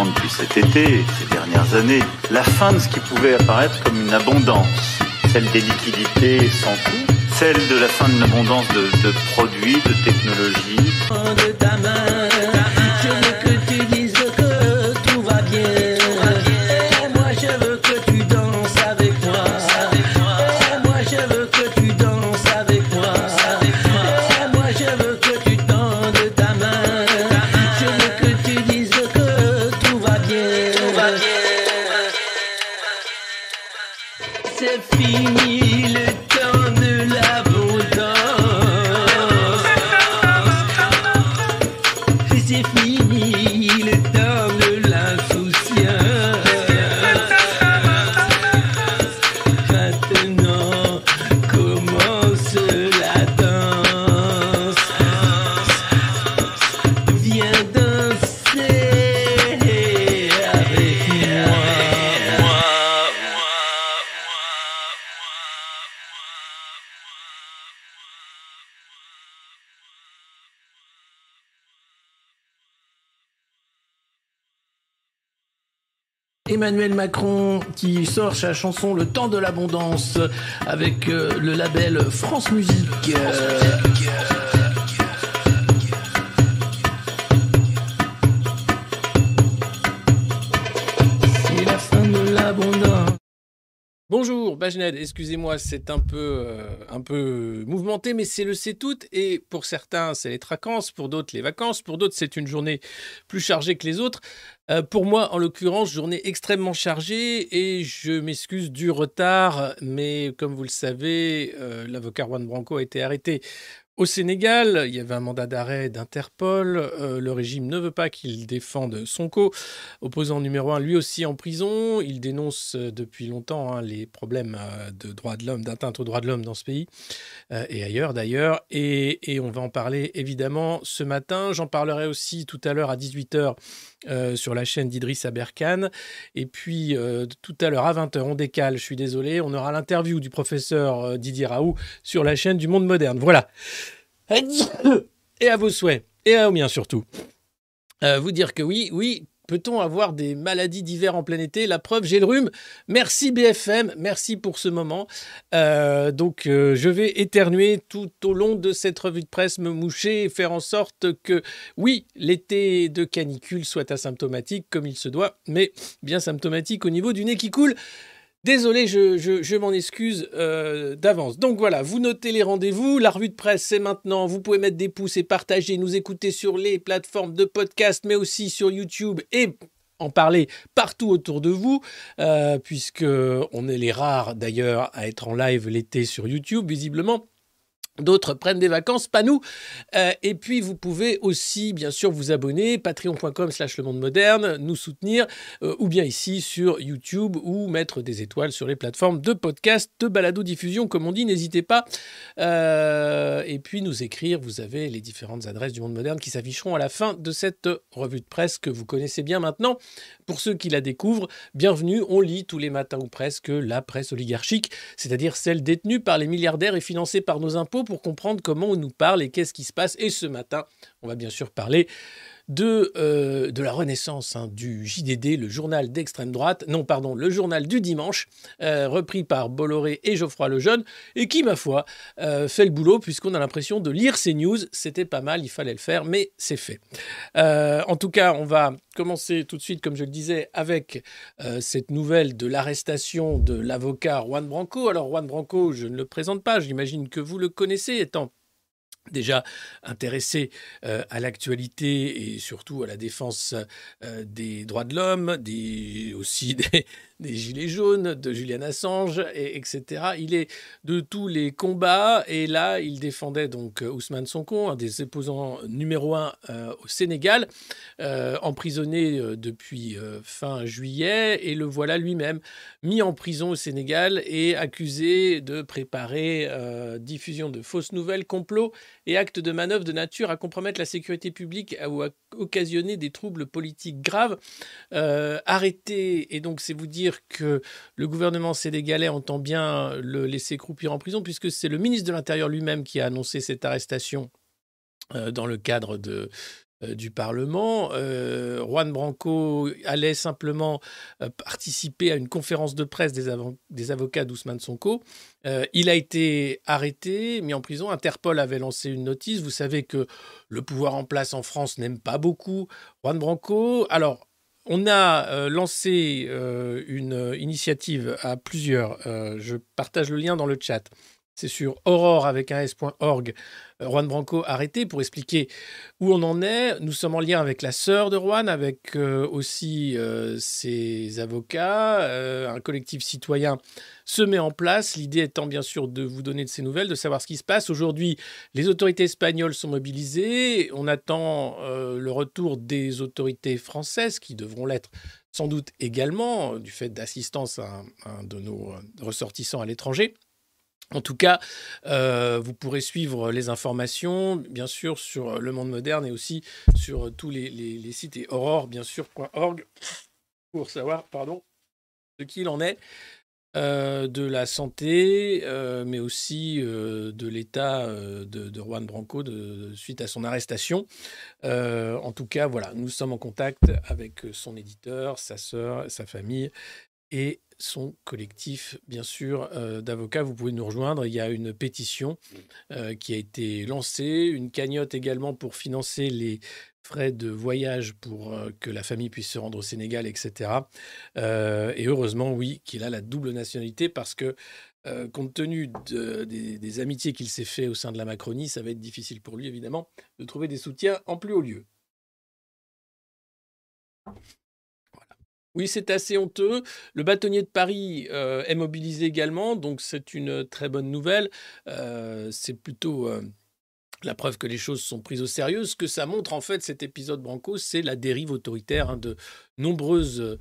depuis cet été, ces dernières années, la fin de ce qui pouvait apparaître comme une abondance, celle des liquidités sans coût, celle de la fin d'une abondance de, de produits, de technologies, Emmanuel Macron qui sort sa chanson Le temps de l'abondance avec euh, le label France Musique. Bonjour, Bajned, excusez-moi, c'est un peu, euh, un peu mouvementé, mais c'est le c'est tout. Et pour certains, c'est les vacances, pour d'autres, les vacances, pour d'autres, c'est une journée plus chargée que les autres. Euh, pour moi, en l'occurrence, journée extrêmement chargée et je m'excuse du retard, mais comme vous le savez, euh, l'avocat Juan Branco a été arrêté au Sénégal, il y avait un mandat d'arrêt d'Interpol. euh, le régime ne veut pas qu'il défende Sonko, opposant numéro un, lui aussi en prison. Il dénonce euh, depuis longtemps hein, les problèmes euh, de droits de l'homme, d'atteinte aux droits de l'homme dans ce pays et ailleurs d'ailleurs. Et, et on va en parler évidemment ce matin. J'en parlerai aussi tout à l'heure à 18h euh, sur la chaîne d'Idriss Aberkan. Et puis tout à l'heure à 20h, on décale, je suis désolé, on aura l'interview du professeur Didier Raoult sur la chaîne du Monde Moderne. Voilà. Et à vos souhaits, et aux miens surtout. Euh, vous dire que oui, oui, peut-on avoir des maladies d'hiver en plein été? La preuve, j'ai le rhume. Merci BFM, merci pour ce moment. Euh, donc, euh, je vais éternuer tout au long de cette revue de presse, me moucher et faire en sorte que, oui, l'été de canicule soit asymptomatique comme il se doit, mais bien symptomatique au niveau du nez qui coule. Désolé, je, m'en excuse euh, d'avance. Donc voilà, vous notez les rendez-vous. La revue de presse, c'est maintenant. Vous pouvez mettre des pouces et partager, nous écouter sur les plateformes de podcast, mais aussi sur YouTube et en parler partout autour de vous, euh, puisque est les rares d'ailleurs à être en live l'été sur YouTube, visiblement. D'autres prennent des vacances, pas nous. Euh, et puis, vous pouvez aussi, bien sûr, vous abonner, patreon.com slash le monde moderne, nous soutenir, euh, ou bien ici sur YouTube, ou mettre des étoiles sur les plateformes de podcast, de balado-diffusion, comme on dit, n'hésitez pas. Euh, et puis, nous écrire, vous avez les différentes adresses du monde moderne qui s'afficheront à la fin de cette revue de presse que vous connaissez bien maintenant. Pour ceux qui la découvrent, bienvenue, on lit tous les matins ou presque la presse oligarchique, c'est-à-dire celle détenue par les milliardaires et financée par nos impôts pour comprendre comment on nous parle et qu'est-ce qui se passe. Et ce matin, on va bien sûr parler de, euh, de la renaissance hein, du JDD, le journal d'extrême droite, non pardon, le journal du dimanche, euh, repris par Bolloré et Geoffroy Lejeune, et qui, ma foi, euh, fait le boulot puisqu'on a l'impression de lire ces news. C'était pas mal, il fallait le faire, mais c'est fait. En tout cas, on va commencer tout de suite, comme je le disais, avec cette nouvelle de l'arrestation de l'avocat Juan Branco. Alors, Juan Branco, je ne le présente pas, j'imagine que vous le connaissez, étant déjà intéressé euh, à l'actualité et surtout à la défense euh, des droits de l'homme, des, aussi des, des Gilets jaunes, de Julian Assange, et, etc. Il est de tous les combats et là, il défendait donc euh, Ousmane Sonko, un des opposants numéro un au Sénégal, emprisonné depuis fin juillet et le voilà lui-même mis en prison au Sénégal et accusé de préparer diffusion de fausses nouvelles, complots et actes de manœuvre de nature à compromettre la sécurité publique ou à occasionner des troubles politiques graves. Euh, arrêté, et donc c'est vous dire que le gouvernement sénégalais entend bien le laisser croupir en prison, puisque c'est le ministre de l'Intérieur lui-même qui a annoncé cette arrestation euh, dans le cadre de, euh, du Parlement. Euh, Juan Branco allait simplement participer à une conférence de presse des, des avocats d'Ousmane Sonko. il a été arrêté, mis en prison. Interpol avait lancé une notice. Vous savez que le pouvoir en place en France n'aime pas beaucoup Juan Branco. Alors, on a lancé une initiative à plusieurs. je partage le lien dans le chat. C'est sur aurore avec un. Euh, Juan Branco arrêté pour expliquer où on en est. Nous sommes en lien avec la sœur de Juan, avec euh, aussi euh, ses avocats. un collectif citoyen se met en place. L'idée étant bien sûr de vous donner de ces nouvelles, de savoir ce qui se passe. Aujourd'hui, les autorités espagnoles sont mobilisées. On attend le retour des autorités françaises qui devront l'être sans doute également du fait d'assistance à un de nos ressortissants à l'étranger. En tout cas, euh, vous pourrez suivre les informations, bien sûr, sur Le Monde Moderne et aussi sur tous les, sites et Aurore, bien sûr, .org, pour savoir, pardon, ce qu'il en est euh, de la santé, euh, mais aussi de l'état de, Juan Branco suite à son arrestation. en tout cas, voilà, nous sommes en contact avec son éditeur, sa sœur, sa famille et son collectif, bien sûr, euh, d'avocats. Vous pouvez nous rejoindre. Il y a une pétition euh, qui a été lancée, une cagnotte également pour financer les frais de voyage pour euh, que la famille puisse se rendre au Sénégal, etc. et heureusement, oui, qu'il a la double nationalité parce que, compte tenu des, des amitiés qu'il s'est fait au sein de la Macronie, ça va être difficile pour lui, évidemment, de trouver des soutiens en plus haut lieu. Oui, c'est assez honteux. Le bâtonnier de Paris euh, est mobilisé également, donc c'est une très bonne nouvelle. Euh, c'est plutôt euh, la preuve que les choses sont prises au sérieux. Ce que ça montre en fait, cet épisode Branco, c'est la dérive autoritaire hein, de nombreuses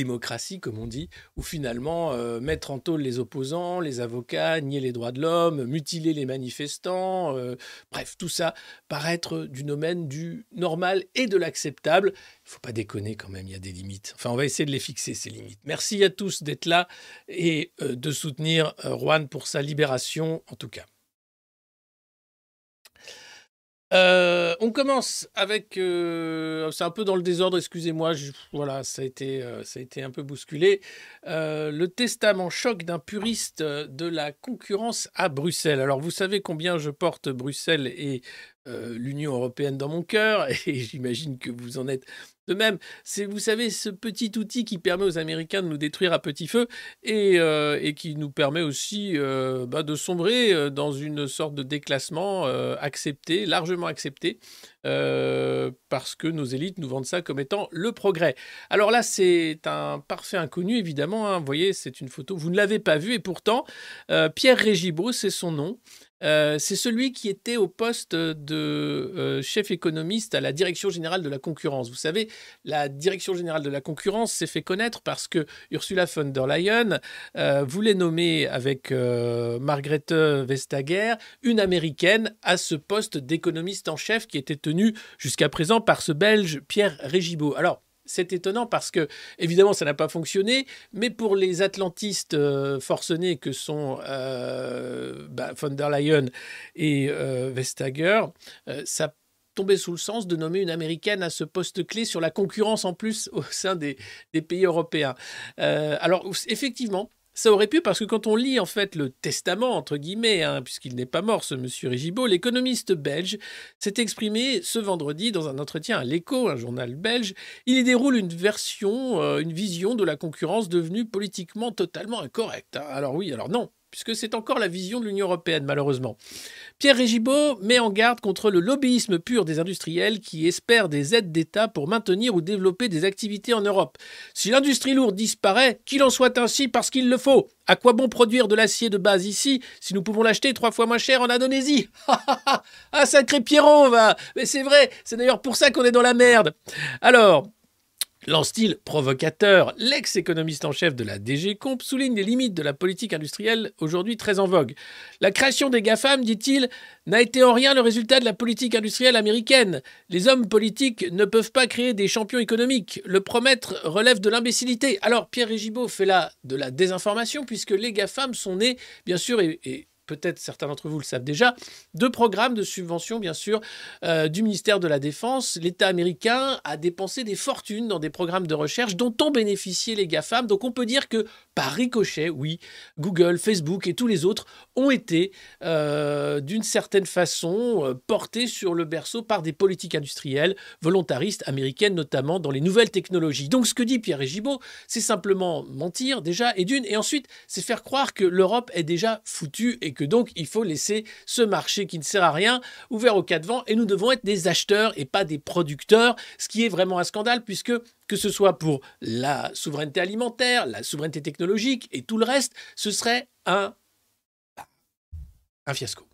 démocratie, comme on dit, où finalement euh, mettre en tôle les opposants, les avocats, nier les droits de l'homme, mutiler les manifestants, euh, bref, tout ça paraît être du domaine du normal et de l'acceptable. Il faut pas déconner quand même, il y a des limites. Enfin, on va essayer de les fixer, ces limites. Merci à tous d'être là et euh, de soutenir Juan pour sa libération, en tout cas. Euh, on commence avec. Euh, c'est un peu dans le désordre, excusez-moi. Voilà, ça a, été, euh, ça a été un peu bousculé. le testament choc d'un puriste de la concurrence à Bruxelles. Alors, vous savez combien je porte Bruxelles et l'Union européenne dans mon cœur, et j'imagine que vous en êtes de même, c'est, vous savez, ce petit outil qui permet aux Américains de nous détruire à petit feu et, euh, qui nous permet aussi euh, bah, de sombrer euh, dans une sorte de déclassement accepté, largement accepté, parce que nos élites nous vendent ça comme étant le progrès. Alors là, c'est un parfait inconnu, évidemment. Hein. vous voyez, c'est une photo, vous ne l'avez pas vue, et pourtant, Pierre Régibaud, c'est son nom. C'est celui qui était au poste de chef économiste à la Direction générale de la concurrence. Vous savez, la Direction générale de la concurrence s'est fait connaître parce que Ursula von der Leyen euh, voulait nommer avec Margrethe Vestager une Américaine à ce poste d'économiste en chef qui était tenu jusqu'à présent par ce Belge Pierre Régibaud. Alors, c'est étonnant parce que, évidemment, ça n'a pas fonctionné, mais pour les atlantistes euh, forcenés que sont euh, bah, von der Leyen et euh, Vestager, ça sous le sens de nommer une américaine à ce poste clé sur la concurrence en plus au sein des, pays européens. alors, effectivement, ça aurait pu, parce que quand on lit en fait le testament, entre guillemets, hein, puisqu'il n'est pas mort, ce monsieur Rigibaud, l'économiste belge s'est exprimé ce vendredi dans un entretien à l'Echo, un journal belge. Il y déroule une version, euh, une vision de la concurrence devenue politiquement totalement incorrecte. Hein. Alors oui, alors non, puisque c'est encore la vision de l'Union européenne, malheureusement. Pierre Régibaud met en garde contre le lobbyisme pur des industriels qui espèrent des aides d'État pour maintenir ou développer des activités en Europe. Si l'industrie lourde disparaît, qu'il en soit ainsi parce qu'il le faut. À quoi bon produire de l'acier de base ici si nous pouvons l'acheter trois fois moins cher en Indonésie? Ah, sacré Pierron, va Mais c'est vrai, c'est d'ailleurs pour ça qu'on est dans la merde. Alors, L'en style provocateur, l'ex-économiste en chef de la DG Comp souligne les limites de la politique industrielle aujourd'hui très en vogue. La création des GAFAM, dit-il, n'a été en rien le résultat de la politique industrielle américaine. Les hommes politiques ne peuvent pas créer des champions économiques. Le promettre relève de l'imbécilité. Alors Pierre Régibaud fait là de la désinformation puisque les GAFAM sont nés, bien sûr, et peut-être certains d'entre vous le savent déjà, deux programmes de subvention, bien sûr, euh, du ministère de la Défense. L'État américain a dépensé des fortunes dans des programmes de recherche dont ont bénéficié les GAFAM. Donc on peut dire que par ricochet, oui, Google, Facebook et tous les autres ont été euh, d'une certaine façon euh, portés sur le berceau par des politiques industrielles volontaristes américaines, notamment dans les nouvelles technologies. Donc ce que dit Pierre Gibault, c'est simplement mentir déjà, et d'une, et ensuite c'est faire croire que l'Europe est déjà foutue et que donc il faut laisser ce marché qui ne sert à rien ouvert au cas de vent et nous devons être des acheteurs et pas des producteurs, ce qui est vraiment un scandale puisque que ce soit pour la souveraineté alimentaire, la souveraineté technologique et tout le reste, ce serait un, fiasco.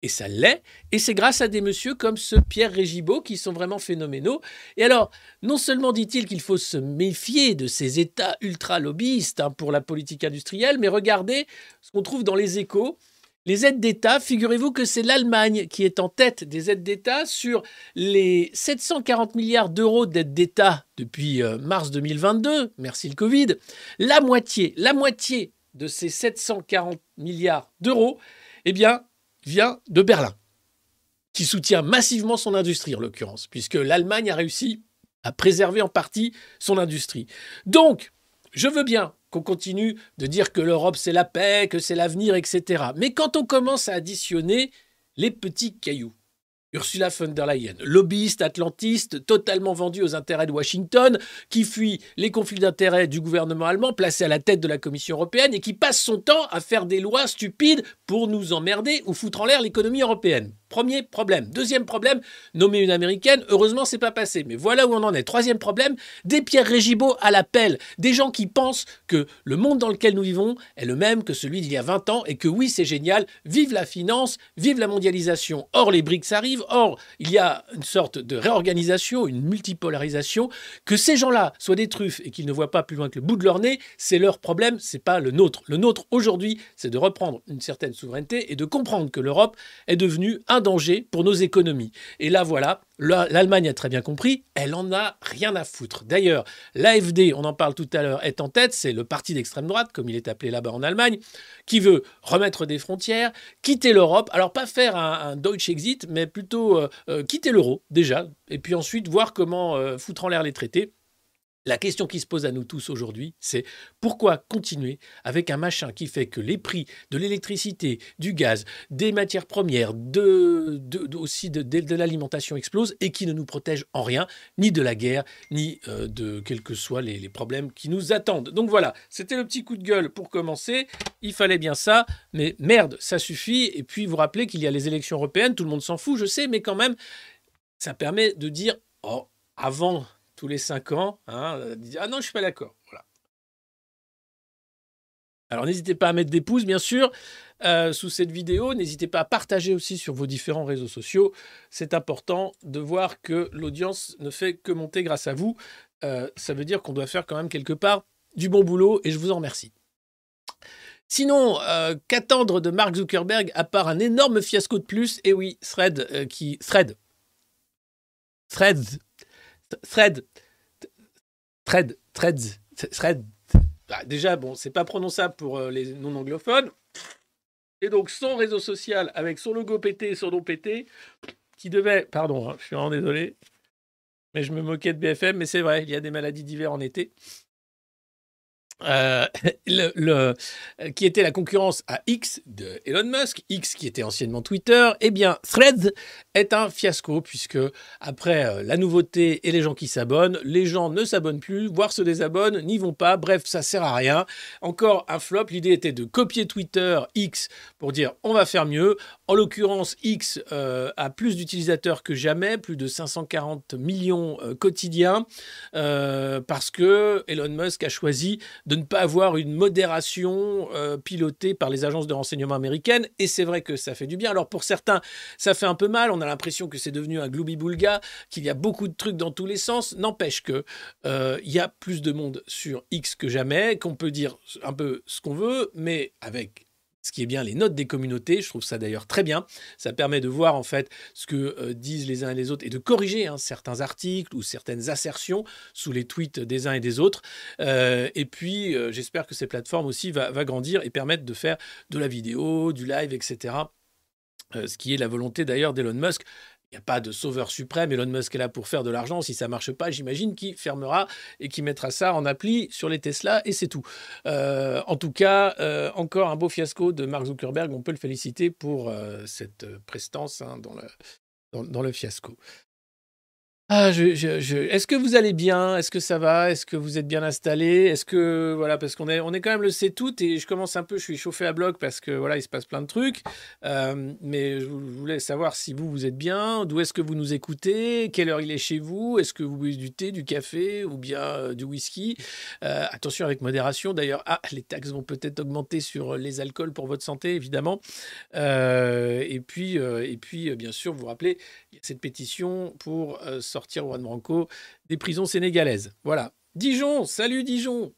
Et ça l'est, et c'est grâce à des messieurs comme ce Pierre Régibaud qui sont vraiment phénoménaux. Et alors, non seulement dit-il qu'il faut se méfier de ces États ultra-lobbyistes hein, pour la politique industrielle, mais regardez ce qu'on trouve dans les échos les aides d'État, figurez-vous que c'est l'Allemagne qui est en tête des aides d'État sur les 740 milliards d'euros d'aides d'État depuis euh, mars 2022, merci le Covid. La moitié, la moitié de ces 740 milliards d'euros, eh vient de Berlin, qui soutient massivement son industrie en l'occurrence, puisque l'Allemagne a réussi à préserver en partie son industrie. Donc, je veux bien qu'on continue de dire que l'Europe c'est la paix, que c'est l'avenir, etc. Mais quand on commence à additionner les petits cailloux, Ursula von der Leyen, lobbyiste atlantiste, totalement vendu aux intérêts de Washington, qui fuit les conflits d'intérêts du gouvernement allemand, placé à la tête de la Commission européenne, et qui passe son temps à faire des lois stupides pour nous emmerder ou foutre en l'air l'économie européenne. Premier problème. Deuxième problème, nommer une américaine, heureusement c'est pas passé. Mais voilà où on en est. Troisième problème, des Pierre Régibaud à l'appel. Des gens qui pensent que le monde dans lequel nous vivons est le même que celui d'il y a 20 ans et que oui c'est génial, vive la finance, vive la mondialisation. Or les BRICS arrivent, or il y a une sorte de réorganisation, une multipolarisation. Que ces gens-là soient des truffes et qu'ils ne voient pas plus loin que le bout de leur nez, c'est leur problème, c'est pas le nôtre. Le nôtre aujourd'hui, c'est de reprendre une certaine souveraineté et de comprendre que l'Europe est devenue un danger pour nos économies. Et là, voilà, l'Allemagne a très bien compris, elle en a rien à foutre. D'ailleurs, l'AFD, on en parle tout à l'heure, est en tête, c'est le parti d'extrême droite, comme il est appelé là-bas en Allemagne, qui veut remettre des frontières, quitter l'Europe, alors pas faire un, Deutsche Exit, mais plutôt euh, euh, quitter l'euro déjà, et puis ensuite voir comment euh, foutre en l'air les traités. La question qui se pose à nous tous aujourd'hui, c'est pourquoi continuer avec un machin qui fait que les prix de l'électricité, du gaz, des matières premières, de, aussi de, l'alimentation explosent et qui ne nous protège en rien, ni de la guerre, ni euh, de quels que soient les, les, problèmes qui nous attendent. Donc voilà, c'était le petit coup de gueule pour commencer. Il fallait bien ça, mais merde, ça suffit. Et puis vous rappelez qu'il y a les élections européennes, tout le monde s'en fout, je sais, mais quand même, ça permet de dire, oh, avant tous les cinq ans, hein, euh, ah non, je suis pas d'accord. Voilà. Alors n'hésitez pas à mettre des pouces, bien sûr, euh, sous cette vidéo. N'hésitez pas à partager aussi sur vos différents réseaux sociaux. C'est important de voir que l'audience ne fait que monter grâce à vous. Euh, ça veut dire qu'on doit faire quand même quelque part du bon boulot et je vous en remercie. Sinon, qu'attendre de Mark Zuckerberg à part un énorme fiasco de plus? Et oui, Thread qui Thread Threads Thread. Thread. Threads. Thread. Bah, déjà, bon, c'est pas prononçable pour euh, les non-anglophones. Et donc, son réseau social avec son logo pété et son nom pété, qui devait. Pardon, hein, je suis vraiment désolé. Mais je me moquais de BFM, mais c'est vrai, il y a des maladies d'hiver en été. Euh, qui était la concurrence à X de Elon Musk, X qui était anciennement Twitter, eh bien Threads est un fiasco puisque après euh, la nouveauté et les gens qui s'abonnent, les gens ne s'abonnent plus, voire se désabonnent, n'y vont pas, bref, ça sert à rien. Encore un flop, l'idée était de copier Twitter X pour dire on va faire mieux. En l'occurrence, X euh, a plus d'utilisateurs que jamais, plus de 540 millions quotidiens, parce que Elon Musk a choisi de ne pas avoir une modération euh, pilotée par les agences de renseignement américaines. Et c'est vrai que ça fait du bien. Alors pour certains, ça fait un peu mal. On a l'impression que c'est devenu un gloubi-boulga, qu'il y a beaucoup de trucs dans tous les sens. N'empêche que euh, il y a plus de monde sur X que jamais, qu'on peut dire un peu ce qu'on veut, mais avec ce qui est bien, les notes des communautés, je trouve ça d'ailleurs très bien. Ça permet de voir en fait ce que euh, disent les uns et les autres et de corriger hein, certains articles ou certaines assertions sous les tweets des uns et des autres. Euh, et puis, euh, j'espère que ces plateformes aussi va, grandir et permettre de faire de la vidéo, du live, etc. Ce qui est la volonté d'ailleurs d'Elon Musk. Il n'y a pas de sauveur suprême. Elon Musk est là pour faire de l'argent. Si ça marche pas, j'imagine qu'il fermera et qu'il mettra ça en appli sur les Tesla et c'est tout. Euh, en tout cas, euh, encore un beau fiasco de Mark Zuckerberg. On peut le féliciter pour euh, cette prestance hein, dans le fiasco. Ah, je, Est-ce que vous allez bien? Est-ce que ça va? Est-ce que vous êtes bien installé? Est-ce que voilà parce qu'on est on est quand même le sait tout et je commence un peu je suis chauffé à bloc parce que voilà il se passe plein de trucs. Euh, mais je vou- je voulais savoir si vous vous êtes bien d'où est-ce que vous nous écoutez? Quelle heure il est chez vous? Est-ce que vous buvez du thé du café ou bien euh, du whisky? Euh, attention avec modération d'ailleurs. Ah les taxes vont peut-être augmenter sur les alcools pour votre santé évidemment. Et puis et puis bien sûr vous vous rappelez il y a cette pétition pour euh, sortir Juan Branco des prisons sénégalaises. Voilà. Dijon, salut Dijon.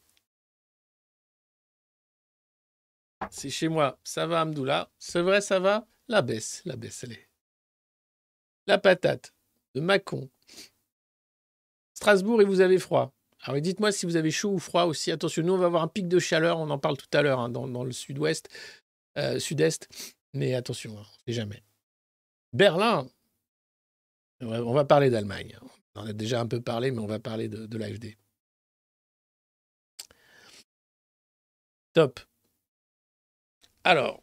C'est chez moi. Ça va, Amdoula? C'est vrai, ça va? La baisse, la baisse, allez. La patate de Mâcon. Strasbourg et vous avez froid. Alors dites-moi si vous avez chaud ou froid aussi. Attention, nous on va avoir un pic de chaleur, on en parle tout à l'heure hein, dans, le sud-ouest, euh, sud-est. Mais attention, hein, on sait jamais. Berlin, on va- parler d'Allemagne. On en a déjà un peu parlé, mais on va parler de, de l'AFD. Top. Alors,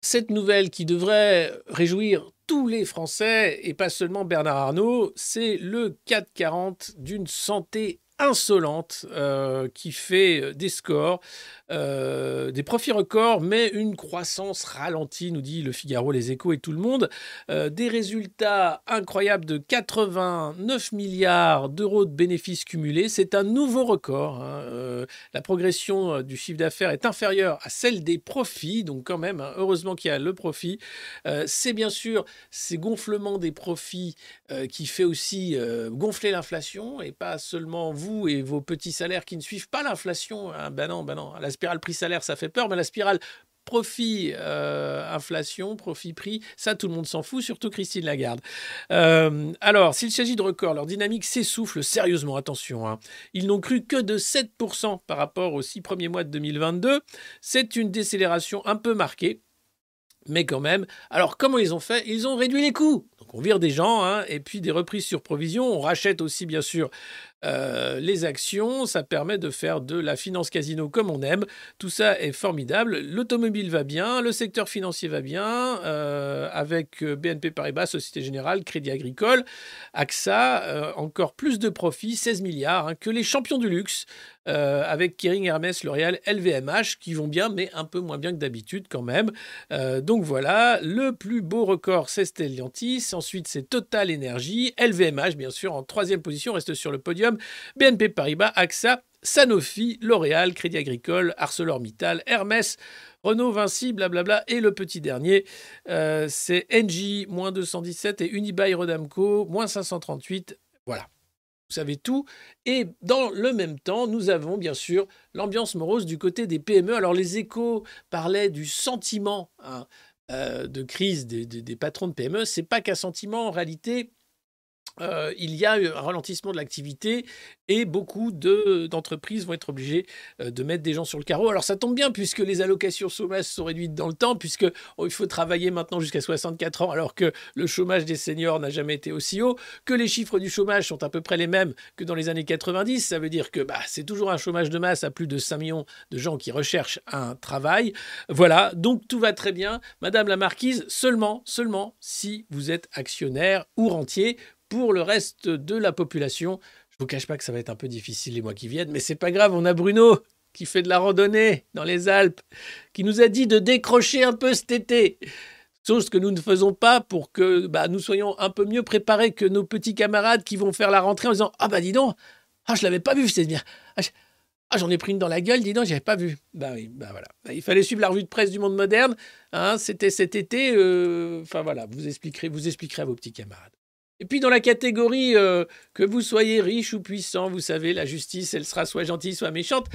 cette nouvelle qui devrait réjouir tous les Français et pas seulement Bernard Arnault, c'est le 440 d'une santé insolente euh, qui fait euh, des scores, euh, des profits records, mais une croissance ralentie, nous dit le Figaro, les échos et tout le monde. Des résultats incroyables de 89 milliards d'euros de bénéfices cumulés. C'est un nouveau record. hein. La progression du chiffre d'affaires est inférieure à celle des profits, donc quand même, hein, heureusement qu'il y a le profit. C'est bien sûr ces gonflements des profits qui fait aussi gonfler l'inflation et pas seulement vous et vos petits salaires qui ne suivent pas l'inflation. hein. ben non, ben non. La spirale prix-salaire, ça fait peur, mais la spirale profit, euh, profit-prix, ça tout le monde s'en fout, surtout Christine Lagarde. Euh, alors, s'il s'agit de records, leur dynamique s'essouffle sérieusement, attention. hein. Ils n'ont cru que de 7% par rapport aux six premiers mois de 2022. C'est une décélération un peu marquée. Mais quand même, alors comment ils ont fait? Ils ont réduit les coûts. Donc on vire des gens, hein, et puis des reprises sur provision. On rachète aussi, bien sûr, euh, les actions. Ça permet de faire de la finance casino comme on aime. Tout ça est formidable. L'automobile va bien, le secteur financier va bien, euh, avec euh, BNP Paribas, Société Générale, Crédit Agricole, AXA, encore plus de profits, 16 milliards, hein, que les champions du luxe, avec Kering, Hermès, L'Oréal, LVMH, qui vont bien, mais un peu moins bien que d'habitude quand même. Donc voilà, le plus beau record, c'est Stellantis. Ensuite, c'est Total Energy. LVMH, bien sûr, en troisième position, reste sur le podium. BNP Paribas, AXA, Sanofi, L'Oréal, Crédit Agricole, ArcelorMittal, Hermès, Renault, Vinci, blablabla. Et le petit dernier, euh, c'est Engie, moins 217, et Unibail Rodamco, moins 538. Voilà. Vous savez tout. Et dans le même temps, nous avons bien sûr l'ambiance morose du côté des PME. Alors les échos parlaient du sentiment hein, euh, de crise des, des- des patrons de PME. C'est pas qu'un sentiment, en réalité. Euh, il y a un ralentissement de l'activité et beaucoup de- d'entreprises vont être obligées euh, de mettre des gens sur le carreau. Alors ça tombe bien puisque les allocations chômage sont réduites dans le temps, puisque oh, il faut travailler maintenant jusqu'à 64 ans alors que le chômage des seniors n'a jamais été aussi haut, que les chiffres du chômage sont à peu près les mêmes que dans les années 90. Ça veut dire que bah, c'est toujours un chômage de masse à plus de 5 millions de gens qui recherchent un travail. Voilà, donc tout va très bien. Madame la marquise, seulement, seulement si vous êtes actionnaire ou rentier pour le reste de la population. Je vous cache pas que ça va être un peu difficile les mois qui viennent, mais c'est pas grave, on a Bruno qui fait de la randonnée dans les Alpes, qui nous a dit de décrocher un peu cet été. Chose que nous ne faisons pas pour que bah, nous soyons un peu mieux préparés que nos petits camarades qui vont faire la rentrée en disant Ah bah dis donc, ah, je l'avais pas vu, c'est bien. Ah, ah, j'en ai pris une dans la gueule, dis donc, j'avais pas vu. Bah oui, bah voilà. Bah, il fallait suivre la revue de presse du monde moderne. hein, C'était cet été. euh, Enfin voilà, vous expliquerez, vous expliquerez à vos petits camarades. Et puis dans la catégorie euh, que vous soyez riche ou puissant, vous savez, la justice, elle sera soit gentille, soit méchante.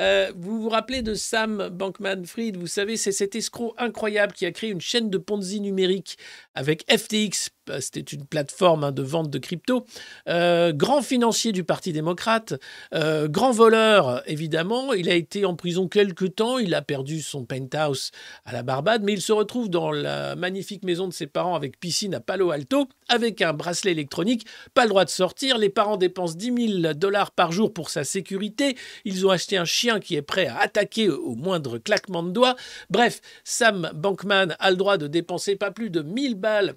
Euh, vous vous rappelez de Sam Bankman-Fried Vous savez, c'est cet escroc incroyable qui a créé une chaîne de Ponzi numérique avec FTX. Euh, C'était une plateforme hein, de vente de crypto. Euh, grand financier du Parti démocrate, euh, grand voleur, évidemment. Il a été en prison quelques temps. Il a perdu son penthouse à la Barbade, mais il se retrouve dans la magnifique maison de ses parents avec piscine à Palo Alto, avec un bracelet électronique. Pas le droit de sortir. Les parents dépensent 10 000 dollars par jour pour sa sécurité. Ils ont acheté un chien qui est prêt à attaquer au moindre claquement de doigts. Bref, Sam Bankman a le droit de dépenser pas plus de 1000 balles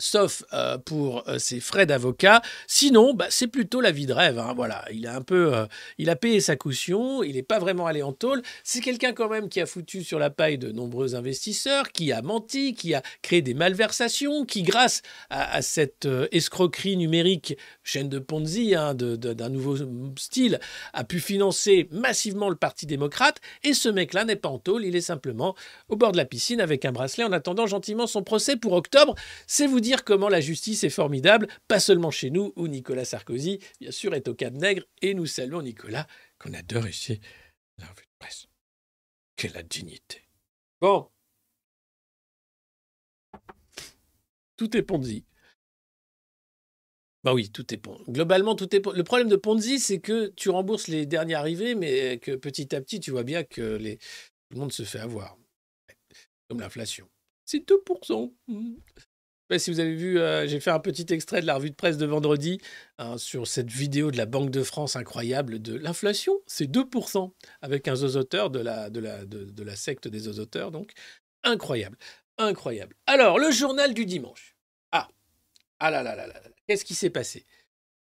sauf euh, pour euh, ses frais d'avocat. Sinon, bah, c'est plutôt la vie de rêve. hein. Voilà, il a un peu, euh, il a payé sa caution, il n'est pas vraiment allé en tôle. C'est quelqu'un quand même qui a foutu sur la paille de nombreux investisseurs, qui a menti, qui a créé des malversations, qui grâce à, cette escroquerie numérique, chaîne de Ponzi hein, d'un nouveau style, a pu financer massivement le Parti démocrate. Et ce mec-là n'est pas en tôle, il est simplement au bord de la piscine avec un bracelet en attendant gentiment son procès pour octobre. C'est vous dire comment la justice est formidable, pas seulement chez nous, où Nicolas Sarkozy, bien sûr, est au Cap Nègre, et nous saluons Nicolas, qu'on adore ici, la presse. Quelle dignité. Bon. Tout est Ponzi. Bah oui, tout est Ponzi. Globalement, tout est Ponzi. Le problème de Ponzi, c'est que tu rembourses les derniers arrivés, mais que petit à petit, tu vois bien que les... tout le monde se fait avoir. Comme l'inflation. C'est 2%. Pas si vous avez vu, euh, j'ai fait un petit extrait de la revue de presse de vendredi hein, sur cette vidéo de la Banque de France incroyable de l'inflation, c'est 2%, avec un zozoteur de la, de la secte des zozoteurs, donc incroyable, incroyable. Alors, le journal du dimanche. Ah, ah là là là là, là. qu'est-ce qui s'est passé?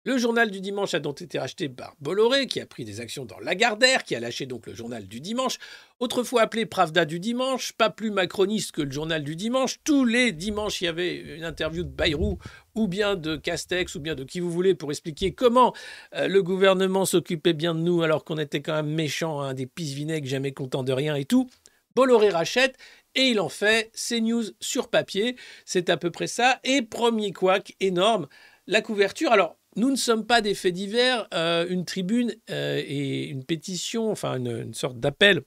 Le journal du dimanche a donc été racheté par Bolloré, qui a pris des actions dans Lagardère, qui a lâché donc le journal du dimanche, autrefois appelé Pravda du dimanche, pas plus macroniste que le journal du dimanche. Tous les dimanches, il y avait une interview de Bayrou, ou bien de Castex, ou bien de qui vous voulez, pour expliquer comment euh, le gouvernement s'occupait bien de nous, alors qu'on était quand même méchants, hein, des pisse vinaigres, jamais contents de rien et tout. Bolloré rachète, et il en fait ses news sur papier. C'est à peu près ça. Et premier couac énorme, la couverture. Alors, nous ne sommes pas des faits divers. Euh, une tribune euh, et une pétition, enfin une, une sorte d'appel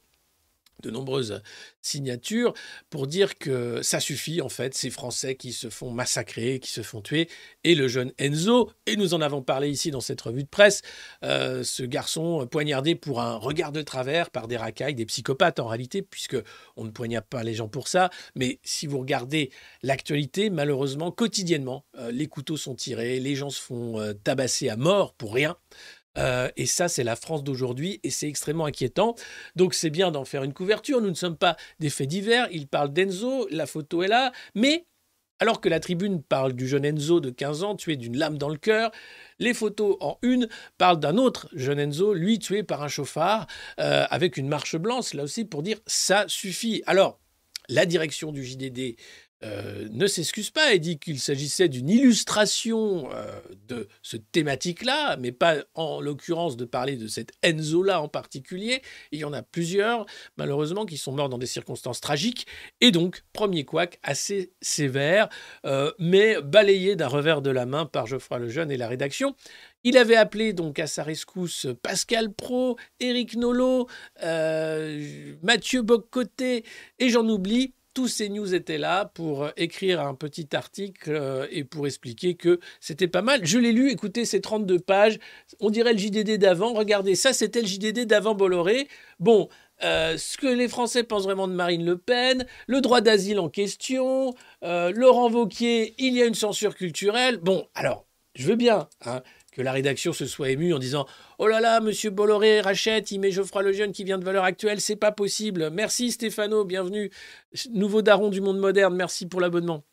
de nombreuses signatures pour dire que ça suffit en fait, ces Français qui se font massacrer, qui se font tuer, et le jeune Enzo, et nous en avons parlé ici dans cette revue de presse, euh, ce garçon poignardé pour un regard de travers par des racailles, des psychopathes en réalité, puisque on ne poignarde pas les gens pour ça, mais si vous regardez l'actualité, malheureusement, quotidiennement, euh, les couteaux sont tirés, les gens se font euh, tabasser à mort pour rien. Euh, et ça, c'est la France d'aujourd'hui et c'est extrêmement inquiétant. Donc c'est bien d'en faire une couverture. Nous ne sommes pas des faits divers. Il parle d'Enzo, la photo est là. Mais alors que la tribune parle du jeune Enzo de 15 ans tué d'une lame dans le cœur, les photos en une parlent d'un autre jeune Enzo, lui tué par un chauffard, euh, avec une marche blanche, là aussi, pour dire ça suffit. Alors, la direction du JDD euh, ne s'excuse pas et dit qu'il s'agissait d'une illustration euh, de ce thématique-là, mais pas en l'occurrence de parler de cet Enzo-là en particulier. Il y en a plusieurs, malheureusement, qui sont morts dans des circonstances tragiques. Et donc, premier couac assez sévère, euh, mais balayé d'un revers de la main par Geoffroy Lejeune et la rédaction. Il avait appelé donc à sa rescousse Pascal Pro, Éric Nolot, Mathieu Boccoté, et j'en oublie, tous ces news étaient là pour euh, écrire un petit article euh, et pour expliquer que c'était pas mal. Je l'ai lu, écoutez, c'est 32 pages. On dirait le JDD d'avant. Regardez, ça, c'était le JDD d'avant Bolloré. Bon, euh, ce que les Français pensent vraiment de Marine Le Pen, le droit d'asile en question, Laurent Vauquier, il y a une censure culturelle. Bon, alors, je veux bien hein, la rédaction se soit émue en disant Oh là là, monsieur Bolloré rachète, il met Geoffroy Lejeune qui vient de Valeur Actuelle, c'est pas possible. Merci Stéphano, bienvenue. Nouveau daron du monde moderne, merci pour l'abonnement.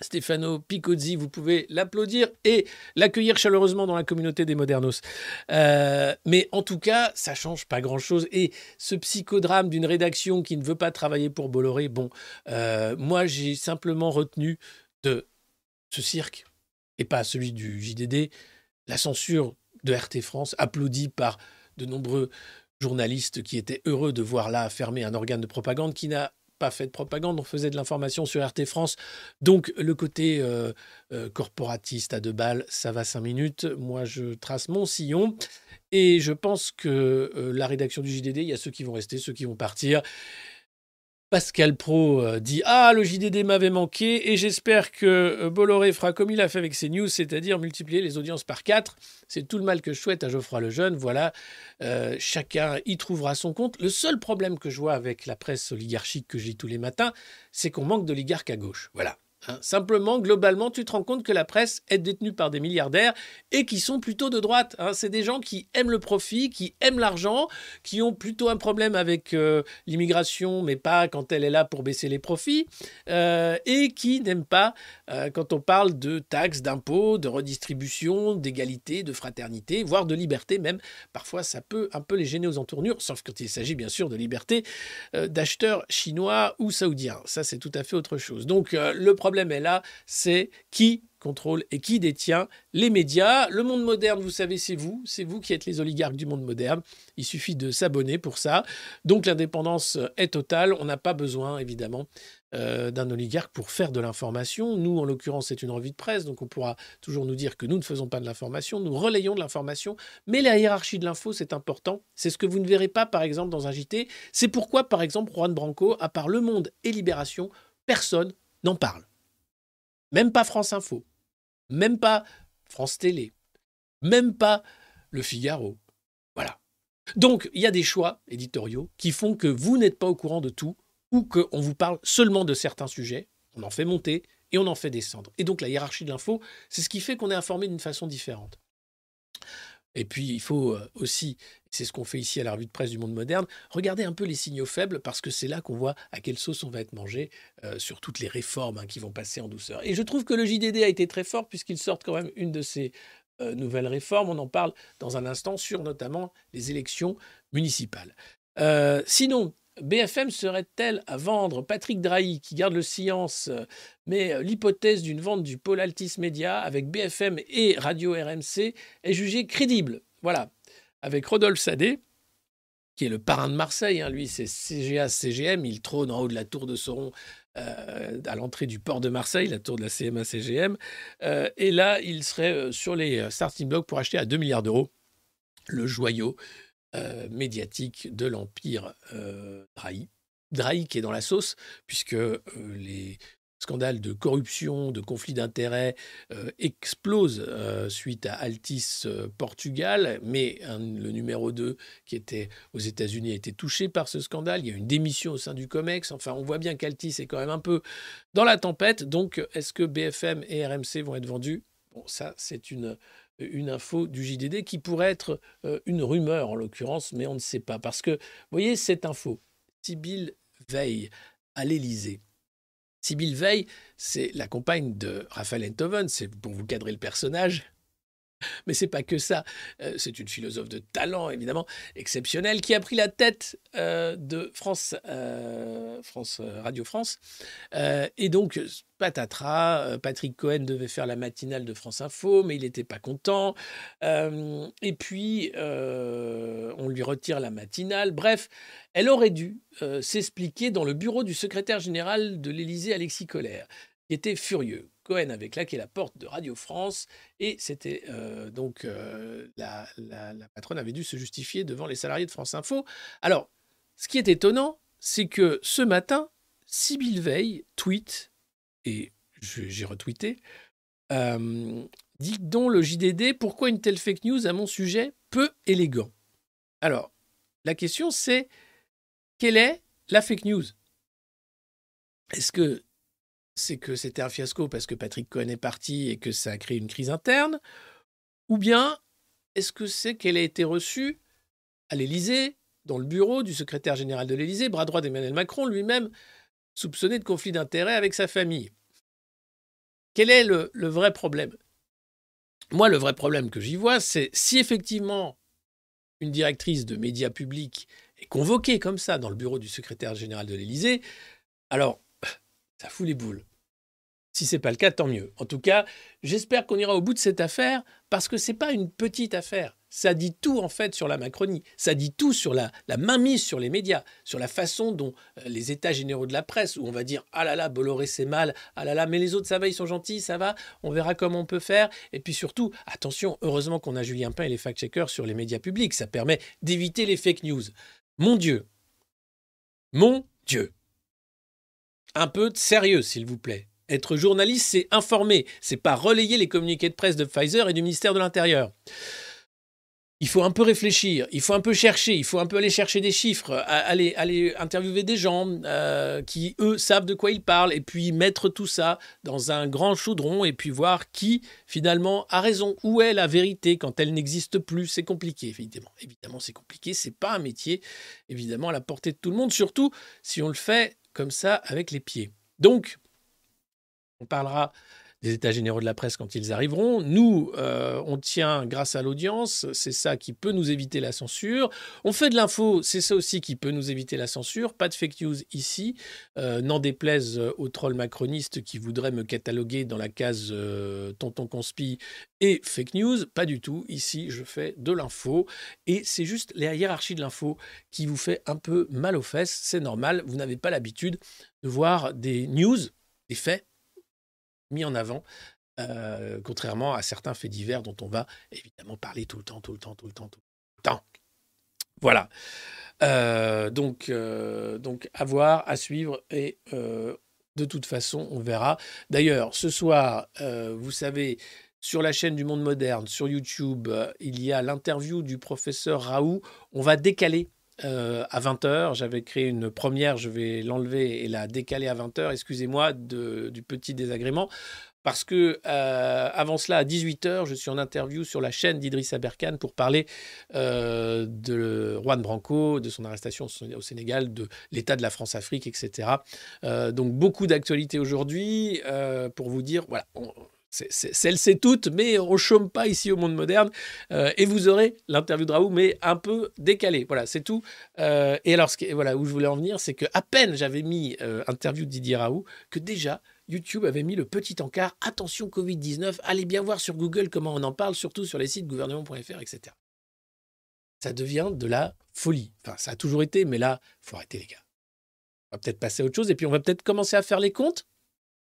Stéphano Picozzi, vous pouvez l'applaudir et l'accueillir chaleureusement dans la communauté des modernos. Euh, mais en tout cas, ça change pas grand-chose. Et ce psychodrame d'une rédaction qui ne veut pas travailler pour Bolloré, bon, euh, moi j'ai simplement retenu de ce cirque, et pas celui du JDD, la censure de RT France, applaudie par de nombreux journalistes qui étaient heureux de voir là fermer un organe de propagande qui n'a pas fait de propagande, on faisait de l'information sur RT France. Donc le côté euh, euh, corporatiste à deux balles, ça va cinq minutes. Moi, je trace mon sillon. Et je pense que euh, la rédaction du JDD, il y a ceux qui vont rester, ceux qui vont partir. Pascal Pro euh, dit Ah, le JDD m'avait manqué et j'espère que euh, Bolloré fera comme il a fait avec ses news, c'est-à-dire multiplier les audiences par 4. C'est tout le mal que je souhaite à Geoffroy Lejeune. Voilà, euh, chacun y trouvera son compte. Le seul problème que je vois avec la presse oligarchique que lis tous les matins, c'est qu'on manque d'oligarques à gauche. Voilà. Hein. simplement, globalement, tu te rends compte que la presse est détenue par des milliardaires et qui sont plutôt de droite. Hein. C'est des gens qui aiment le profit, qui aiment l'argent, qui ont plutôt un problème avec euh, l'immigration, mais pas quand elle est là pour baisser les profits, euh, et qui n'aiment pas euh, quand on parle de taxes, d'impôts, de redistribution, d'égalité, de fraternité, voire de liberté même. Parfois, ça peut un peu les gêner aux entournures, sauf quand il s'agit bien sûr de liberté d'acheteurs chinois ou saoudiens. Ça, c'est tout à fait autre chose. Donc, le problème problème est là, c'est qui contrôle et qui détient les médias. Le monde moderne, vous savez, c'est vous. C'est vous qui êtes les oligarques du monde moderne. Il suffit de s'abonner pour ça. Donc l'indépendance est totale. On n'a pas besoin, évidemment, euh, d'un oligarque pour faire de l'information. Nous, en l'occurrence, c'est une revue de presse, donc on pourra toujours nous dire que nous ne faisons pas de l'information, nous relayons de l'information, mais la hiérarchie de l'info, c'est important. C'est ce que vous ne verrez pas, par exemple, dans un JT. C'est pourquoi, par exemple, Juan Branco, à part Le Monde et Libération, personne n'en parle. Même pas France Info, même pas France Télé, même pas Le Figaro. Voilà. Donc, il y a des choix éditoriaux qui font que vous n'êtes pas au courant de tout ou qu'on vous parle seulement de certains sujets. On en fait monter et on en fait descendre. Et donc, la hiérarchie de l'info, c'est ce qui fait qu'on est informé d'une façon différente. Et puis, il faut euh, aussi, c'est ce qu'on fait ici à la revue de presse du monde moderne, regarder un peu les signaux faibles parce que c'est là qu'on voit à quelle sauce on va être mangé euh, sur toutes les réformes hein, qui vont passer en douceur. Et je trouve que le JDD a été très fort puisqu'il sort quand même une de ces euh, nouvelles réformes. On en parle dans un instant sur notamment les élections municipales. sinon, BFM serait-elle à vendre Patrick Drahi, qui garde le silence, mais l'hypothèse d'une vente du pôle Altis Media avec BFM et Radio RMC est jugée crédible? Voilà. Avec Rodolphe Sadé, qui est le parrain de Marseille, hein, lui c'est CGA, CGM, il trône en haut de la tour de Sauron euh, à l'entrée du port de Marseille, la tour de la CMA CGM. Euh, et là, il serait euh, sur les starting blocks pour acheter à 2 milliards d'euros le joyau euh, médiatique de l'empire euh, Drahi. Drahi qui est dans la sauce, puisque euh, les scandales de corruption, de conflits d'intérêts explosent suite à Altis Portugal, mais le numéro 2 qui était aux États-Unis a été touché par ce scandale. Il y a une démission au sein du COMEX. Enfin, on voit bien qu'Altis est quand même un peu dans la tempête. Donc, est-ce que BFM et RMC vont être vendus? Bon, ça, c'est une une info du JDD qui pourrait être euh, une rumeur en l'occurrence, mais on ne sait pas. Parce que, voyez, cette info, Sibylle Veil à l'Élysée. Sibylle Veil, c'est la compagne de Raphaël Enthoven, c'est pour vous cadrer le personnage. Mais c'est pas que ça. Euh, c'est une philosophe de talent, évidemment, exceptionnelle, qui a pris la tête euh, de France, France Radio France. et donc, patatras, Patrick Cohen devait faire la matinale de France Info, mais il n'était pas content. et puis, on lui retire la matinale. Bref, elle aurait dû s'expliquer dans le bureau du secrétaire général de l'Élysée, Alexis Collère, était furieux. Cohen avait claqué la porte de Radio France et c'était donc la, la patronne avait dû se justifier devant les salariés de France Info. Alors, ce qui est étonnant, c'est que ce matin, Sybille Veil tweet, et j'ai retweeté, euh, dit donc le JDD, pourquoi une telle fake news à mon sujet peu élégant? Alors, la question c'est, quelle est la fake news? Est-ce que c'est que c'était un fiasco parce que Patrick Cohen est parti et que ça a créé une crise interne Ou bien est-ce que c'est qu'elle a été reçue à l'Élysée, dans le bureau du secrétaire général de l'Élysée, bras droit d'Emmanuel Macron, lui-même soupçonné de conflit d'intérêts avec sa famille? Quel est le, le vrai problème? Moi, le vrai problème que j'y vois, c'est si effectivement une directrice de médias publics est convoquée comme ça dans le bureau du secrétaire général de l'Élysée, alors ça fout les boules. Si c'est pas le cas, tant mieux. En tout cas, j'espère qu'on ira au bout de cette affaire parce que c'est pas une petite affaire. Ça dit tout en fait sur la Macronie. Ça dit tout sur la, mainmise sur les médias, sur la façon dont euh, les états généraux de la presse, où on va dire ah là là Bolloré c'est mal, ah là là mais les autres ça va, ils sont gentils, ça va, on verra comment on peut faire. Et puis surtout, attention, heureusement qu'on a Julien Pain et les fact-checkers sur les médias publics. Ça permet d'éviter les fake news. Mon Dieu, mon Dieu, un peu de sérieux s'il vous plaît. Être journaliste, c'est informer, c'est pas relayer les communiqués de presse de Pfizer et du ministère de l'Intérieur. Il faut un peu réfléchir, il faut un peu chercher, il faut un peu aller chercher des chiffres, aller, aller interviewer des gens euh, qui, eux, savent de quoi ils parlent, et puis mettre tout ça dans un grand chaudron, et puis voir qui, finalement, a raison. Où est la vérité quand elle n'existe plus? C'est compliqué, évidemment. Évidemment, c'est compliqué, c'est pas un métier, évidemment, à la portée de tout le monde, surtout si on le fait comme ça avec les pieds. Donc, on parlera des états généraux de la presse quand ils arriveront. Nous, euh, on tient grâce à l'audience, c'est ça qui peut nous éviter la censure. On fait de l'info, c'est ça aussi qui peut nous éviter la censure. Pas de fake news ici, euh, n'en déplaise aux trolls macronistes qui voudraient me cataloguer dans la case euh, tonton conspi et fake news. Pas du tout. Ici, je fais de l'info et c'est juste la hiérarchie de l'info qui vous fait un peu mal aux fesses. C'est normal, vous n'avez pas l'habitude de voir des news, des faits mis en avant, euh, contrairement à certains faits divers dont on va évidemment parler tout le temps, tout le temps, tout le temps, tout le temps. Voilà. Euh, donc, euh, donc, à voir, à suivre et de toute façon, on verra. D'ailleurs, ce soir, vous savez, sur la chaîne du Monde Moderne, sur YouTube, il y a l'interview du professeur Raoult. On va décaler euh, à 20h. J'avais créé une première, je vais l'enlever et la décaler à 20h. Excusez-moi du petit désagrément. Parce que euh, avant cela, à 18h, je suis en interview sur la chaîne d'Idriss Aberkan pour parler euh, de Juan Branco, de son arrestation au Sénégal, de l'état de la France-Afrique, etc. donc beaucoup d'actualités aujourd'hui pour vous dire, voilà, celle c'est toute, mais on chôme pas ici au monde moderne. Euh, et vous aurez l'interview de Raoult, mais un peu décalé. Voilà, c'est tout. Euh, et alors, voilà, où je voulais en venir, c'est que à peine j'avais mis euh, interview de Didier Raoult, que déjà YouTube avait mis le petit encart attention Covid-19, allez bien voir sur Google comment on en parle, surtout sur les sites gouvernement.fr, etc. Ça devient de la folie. Enfin, ça a toujours été, mais là, faut arrêter les gars. On va peut-être passer à autre chose et puis on va peut-être commencer à faire les comptes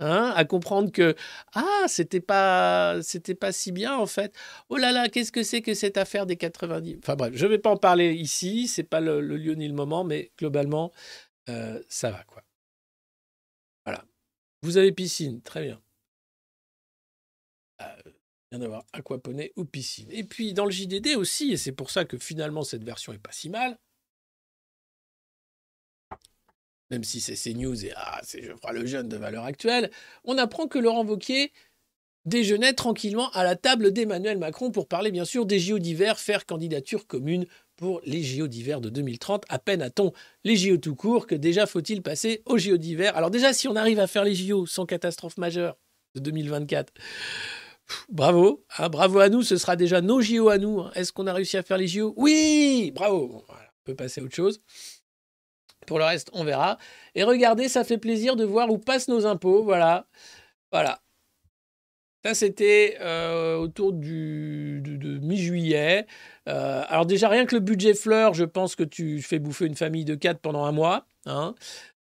Hein, à comprendre que ah c'était pas c'était pas si bien en fait. Oh là là qu'est-ce que c'est que cette affaire des 90 enfin bref je vais pas en parler ici c'est pas le, lieu ni le moment mais globalement euh, ça va quoi. Voilà. Vous avez piscine très bien. Euh, bien d'avoir aquaponé ou piscine. Et puis dans le JDD aussi et c'est pour ça que finalement cette version est pas si mal même si c'est CNews et ah, c'est Geoffroy Lejeune de valeur actuelle, on apprend que Laurent Wauquiez déjeunait tranquillement à la table d'Emmanuel Macron pour parler bien sûr des JO d'hiver, faire candidature commune pour les JO d'hiver de 2030. À peine a-t-on les JO tout court que déjà faut-il passer aux JO d'hiver? Alors déjà, si on arrive à faire les JO sans catastrophe majeure de 2024, bravo, hein, bravo à nous, ce sera déjà nos JO à nous. Hein. Est-ce qu'on a réussi à faire les JO Oui, bravo. on peut passer à autre chose. Pour le reste, on verra. Et regardez, ça fait plaisir de voir où passent nos impôts. Voilà. Voilà. Ça, c'était euh, autour de, mi-juillet. Euh, alors déjà, rien que le budget fleur, je pense que tu fais bouffer une famille de quatre pendant un mois. Hein.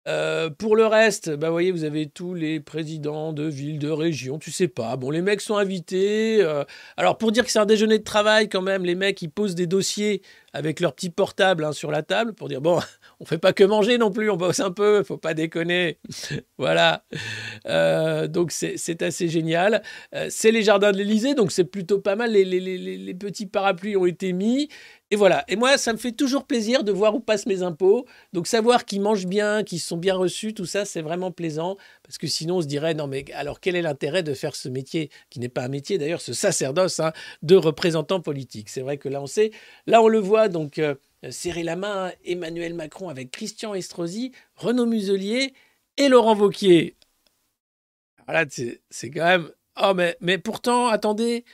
Euh, pour le reste, bah, vous voyez, vous avez tous les présidents de villes, de régions, tu sais pas. Bon, les mecs sont invités. euh, alors, pour dire que c'est un déjeuner de travail, quand même, les mecs, ils posent des dossiers avec leur petit portable hein, sur la table pour dire bon, on fait pas que manger non plus, on bosse un peu, faut pas déconner. voilà. Euh, donc, c'est assez génial. C'est les jardins de l'Élysée, donc c'est plutôt pas mal. Les petits parapluies ont été mis. Et voilà. Et moi, ça me fait toujours plaisir de voir où passent mes impôts. Donc savoir qu'ils mangent bien, qu'ils sont bien reçus, tout ça, c'est vraiment plaisant. Parce que sinon, on se dirait, non mais alors quel est l'intérêt de faire ce métier, qui n'est pas un métier d'ailleurs, ce sacerdoce hein, de représentant politique? C'est vrai que là, on sait. Là, on le voit, donc euh, serrer la main Emmanuel Macron avec Christian Estrosi, Renaud Muselier et Laurent Vauquier. Voilà, c'est c'est quand même... Oh, mais, mais pourtant, attendez,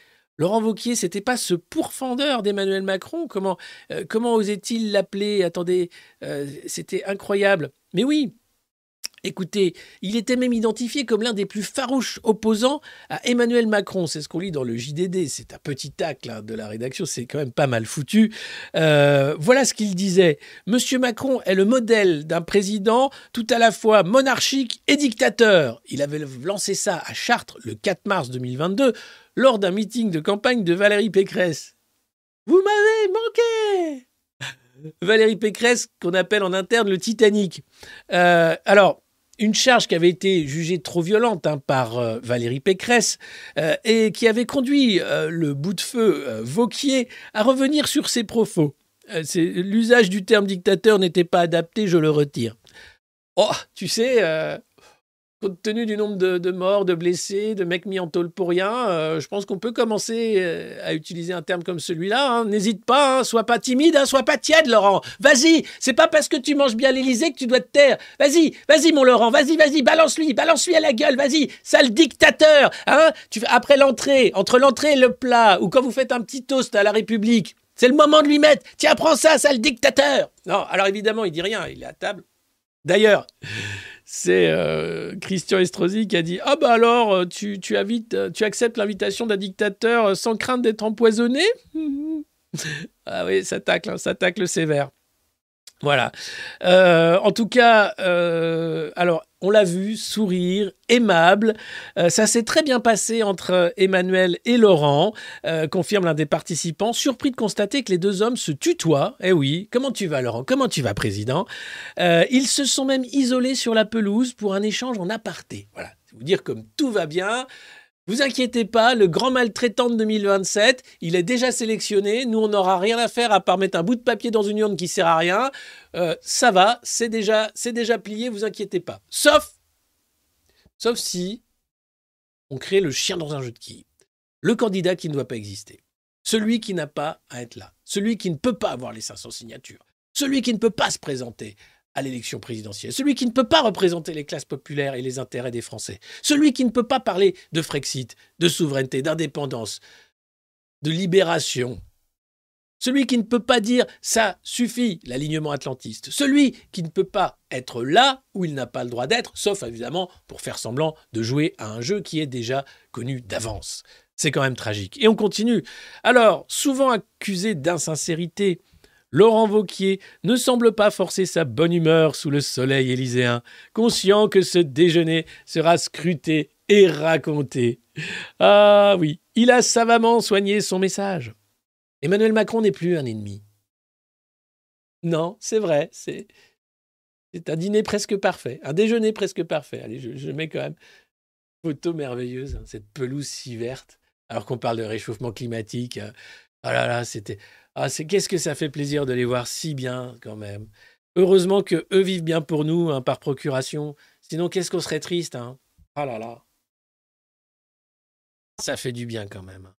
Laurent Vauquier, c'était pas ce pourfendeur d'Emmanuel Macron? Comment, euh, comment osait-il l'appeler? Attendez, euh, c'était incroyable. Mais oui, écoutez, il était même identifié comme l'un des plus farouches opposants à Emmanuel Macron. C'est ce qu'on lit dans le JDD. C'est un petit tacle hein, de la rédaction, c'est quand même pas mal foutu. Euh, voilà ce qu'il disait. Monsieur Macron est le modèle d'un président tout à la fois monarchique et dictateur. Il avait lancé ça à Chartres le 4 mars 2022 lors d'un meeting de campagne de Valérie Pécresse. Vous m'avez manqué Valérie Pécresse, qu'on appelle en interne le Titanic. Euh, alors, une charge qui avait été jugée trop violente hein, par euh, Valérie Pécresse euh, et qui avait conduit le bout de feu Vauquier à revenir sur ses propos. L'usage du terme dictateur n'était pas adapté, je le retire. Oh, tu sais, compte tenu du nombre de, morts, de blessés, de mecs mis en tôle pour rien, euh, je pense qu'on peut commencer euh, à utiliser un terme comme celui-là. hein. N'hésite pas, hein, sois pas timide, hein, sois pas tiède, Laurent. Vas-y, c'est pas parce que tu manges bien l'Élysée que tu dois te taire. Vas-y, vas-y, mon Laurent, vas-y, vas-y, balance-lui, balance-lui à la gueule, vas-y, sale dictateur. Hein tu, après l'entrée, entre l'entrée et le plat, ou quand vous faites un petit toast à la République, c'est le moment de lui mettre. Tiens, prends ça, sale dictateur. Non, alors évidemment, il dit rien, il est à table. D'ailleurs, c'est euh, Christian Estrosi qui a dit Ah bah alors, euh, tu, tu, invites, euh, tu acceptes l'invitation d'un dictateur sans crainte d'être empoisonné? Ah oui, ça tacle, hein, ça tacle sévère. Voilà. Euh, en tout cas, euh, alors, on l'a vu, sourire, aimable. Euh, ça s'est très bien passé entre Emmanuel et Laurent, confirme l'un des participants, surpris de constater que les deux hommes se tutoient. Eh oui, comment tu vas, Laurent? Comment tu vas, président? Ils se sont même isolés sur la pelouse pour un échange en aparté. Voilà, vous dire comme tout va bien. Vous inquiétez pas, le grand maltraitant de 2027, il est déjà sélectionné. Nous, on n'aura rien à faire à part mettre un bout de papier dans une urne qui sert à rien. Euh, ça va, c'est déjà, c'est déjà plié, vous inquiétez pas. Sauf, sauf si on crée le chien dans un jeu de quilles. Le candidat qui ne doit pas exister. Celui qui n'a pas à être là. Celui qui ne peut pas avoir les 500 signatures. Celui qui ne peut pas se présenter à l'élection présidentielle. Celui qui ne peut pas représenter les classes populaires et les intérêts des Français. Celui qui ne peut pas parler de Frexit, de souveraineté, d'indépendance, de libération. Celui qui ne peut pas dire ça suffit, l'alignement atlantiste. Celui qui ne peut pas être là où il n'a pas le droit d'être, sauf évidemment pour faire semblant de jouer à un jeu qui est déjà connu d'avance. C'est quand même tragique. Et on continue. Alors, souvent accusé d'insincérité, Laurent Vauquier ne semble pas forcer sa bonne humeur sous le soleil élyséen, conscient que ce déjeuner sera scruté et raconté. Ah oui, il a savamment soigné son message. Emmanuel Macron n'est plus un ennemi. Non, c'est vrai, c'est c'est un dîner presque parfait, un déjeuner presque parfait. Allez, je, mets quand même photo merveilleuse, hein, cette pelouse si verte, alors qu'on parle de réchauffement climatique. Ah là là, c'était ah, qu'est-ce que ça fait plaisir de les voir si bien quand même. Heureusement que eux vivent bien pour nous hein, par procuration. Sinon, qu'est-ce qu'on serait triste hein Ah là là. Ça fait du bien quand même.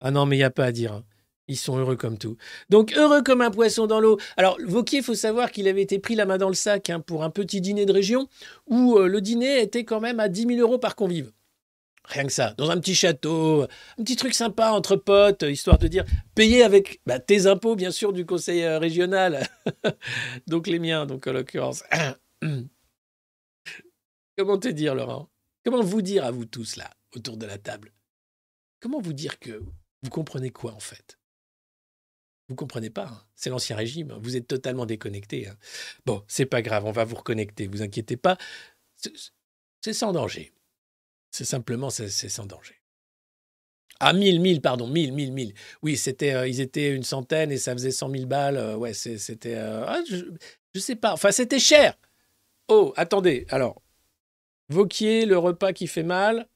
Ah non, mais il n'y a pas à dire. hein. Ils sont heureux comme tout. Donc heureux comme un poisson dans l'eau. Alors Vauquier, il faut savoir qu'il avait été pris la main dans le sac pour un petit dîner de région où euh, le dîner était quand même à 10 000 euros par convive. Rien que ça, dans un petit château, un petit truc sympa entre potes, histoire de dire, payer avec bah, tes impôts, bien sûr, du conseil euh, régional, donc les miens, donc en l'occurrence. Comment te dire, Laurent? Comment vous dire à vous tous, là, autour de la table? Comment vous dire que vous comprenez quoi, en fait? Vous comprenez pas, hein. c'est l'ancien régime, hein. vous êtes totalement déconnecté. hein. Bon, c'est pas grave, on va vous reconnecter, vous inquiétez pas. C'est- C'est sans danger. C'est simplement, c'est sans danger. Ah, 1000, 1000, pardon, 1000, 1000, 1000. Oui, c'était, euh, ils étaient une centaine et ça faisait 100 000 balles. euh, ouais, c'était. euh, ah, je, je sais pas. Enfin, c'était cher. Oh, attendez. Alors, Vauquier, le repas qui fait mal.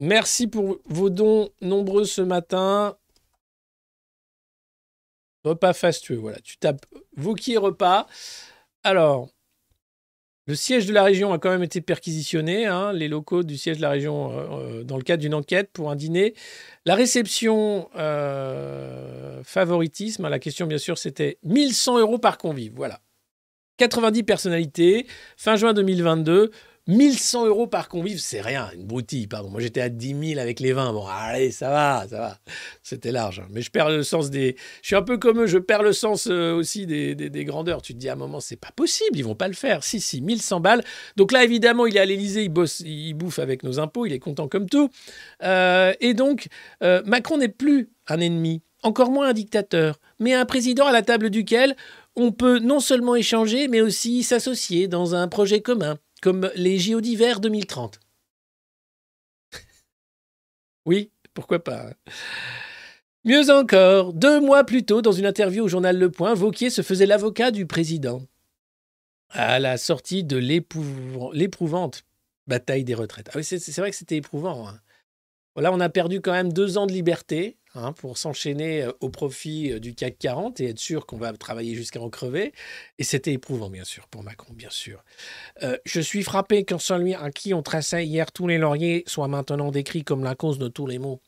Merci pour vos dons nombreux ce matin. Repas fastueux, voilà. Tu tapes Vauquier repas. Alors, le siège de la région a quand même été perquisitionné, hein, les locaux du siège de la région, euh, euh, dans le cadre d'une enquête pour un dîner. La réception euh, favoritisme, la question bien sûr c'était 1100 euros par convive, voilà. 90 personnalités, fin juin 2022, 1100 euros par convive, c'est rien, une broutille, pardon. Moi j'étais à 10 000 avec les vins, bon allez, ça va, ça va. C'était large, hein. mais je perds le sens des... Je suis un peu comme eux, je perds le sens euh, aussi des, grandeurs. Tu te dis à un moment, c'est pas possible, ils vont pas le faire. Si, si, 1100 balles. Donc là, évidemment, il est à l'Élysée, il, il bouffe avec nos impôts, il est content comme tout. Euh, et donc, euh, Macron n'est plus un ennemi, encore moins un dictateur, mais un président à la table duquel on peut non seulement échanger, mais aussi s'associer dans un projet commun, comme les JO d'hiver 2030. oui, pourquoi pas. Mieux encore, deux mois plus tôt, dans une interview au journal Le Point, Vauquier se faisait l'avocat du président à la sortie de l'éprouvante bataille des retraites. Ah oui, c'est vrai que c'était éprouvant. hein. On a perdu quand même deux ans de liberté hein, pour s'enchaîner euh, au profit euh, du CAC 40 et être sûr qu'on va travailler jusqu'à en crever. Et c'était éprouvant, bien sûr, pour Macron, bien sûr. Euh, je suis frappé qu'un celui à qui on traçait hier tous les lauriers soit maintenant décrit comme la cause de tous les maux.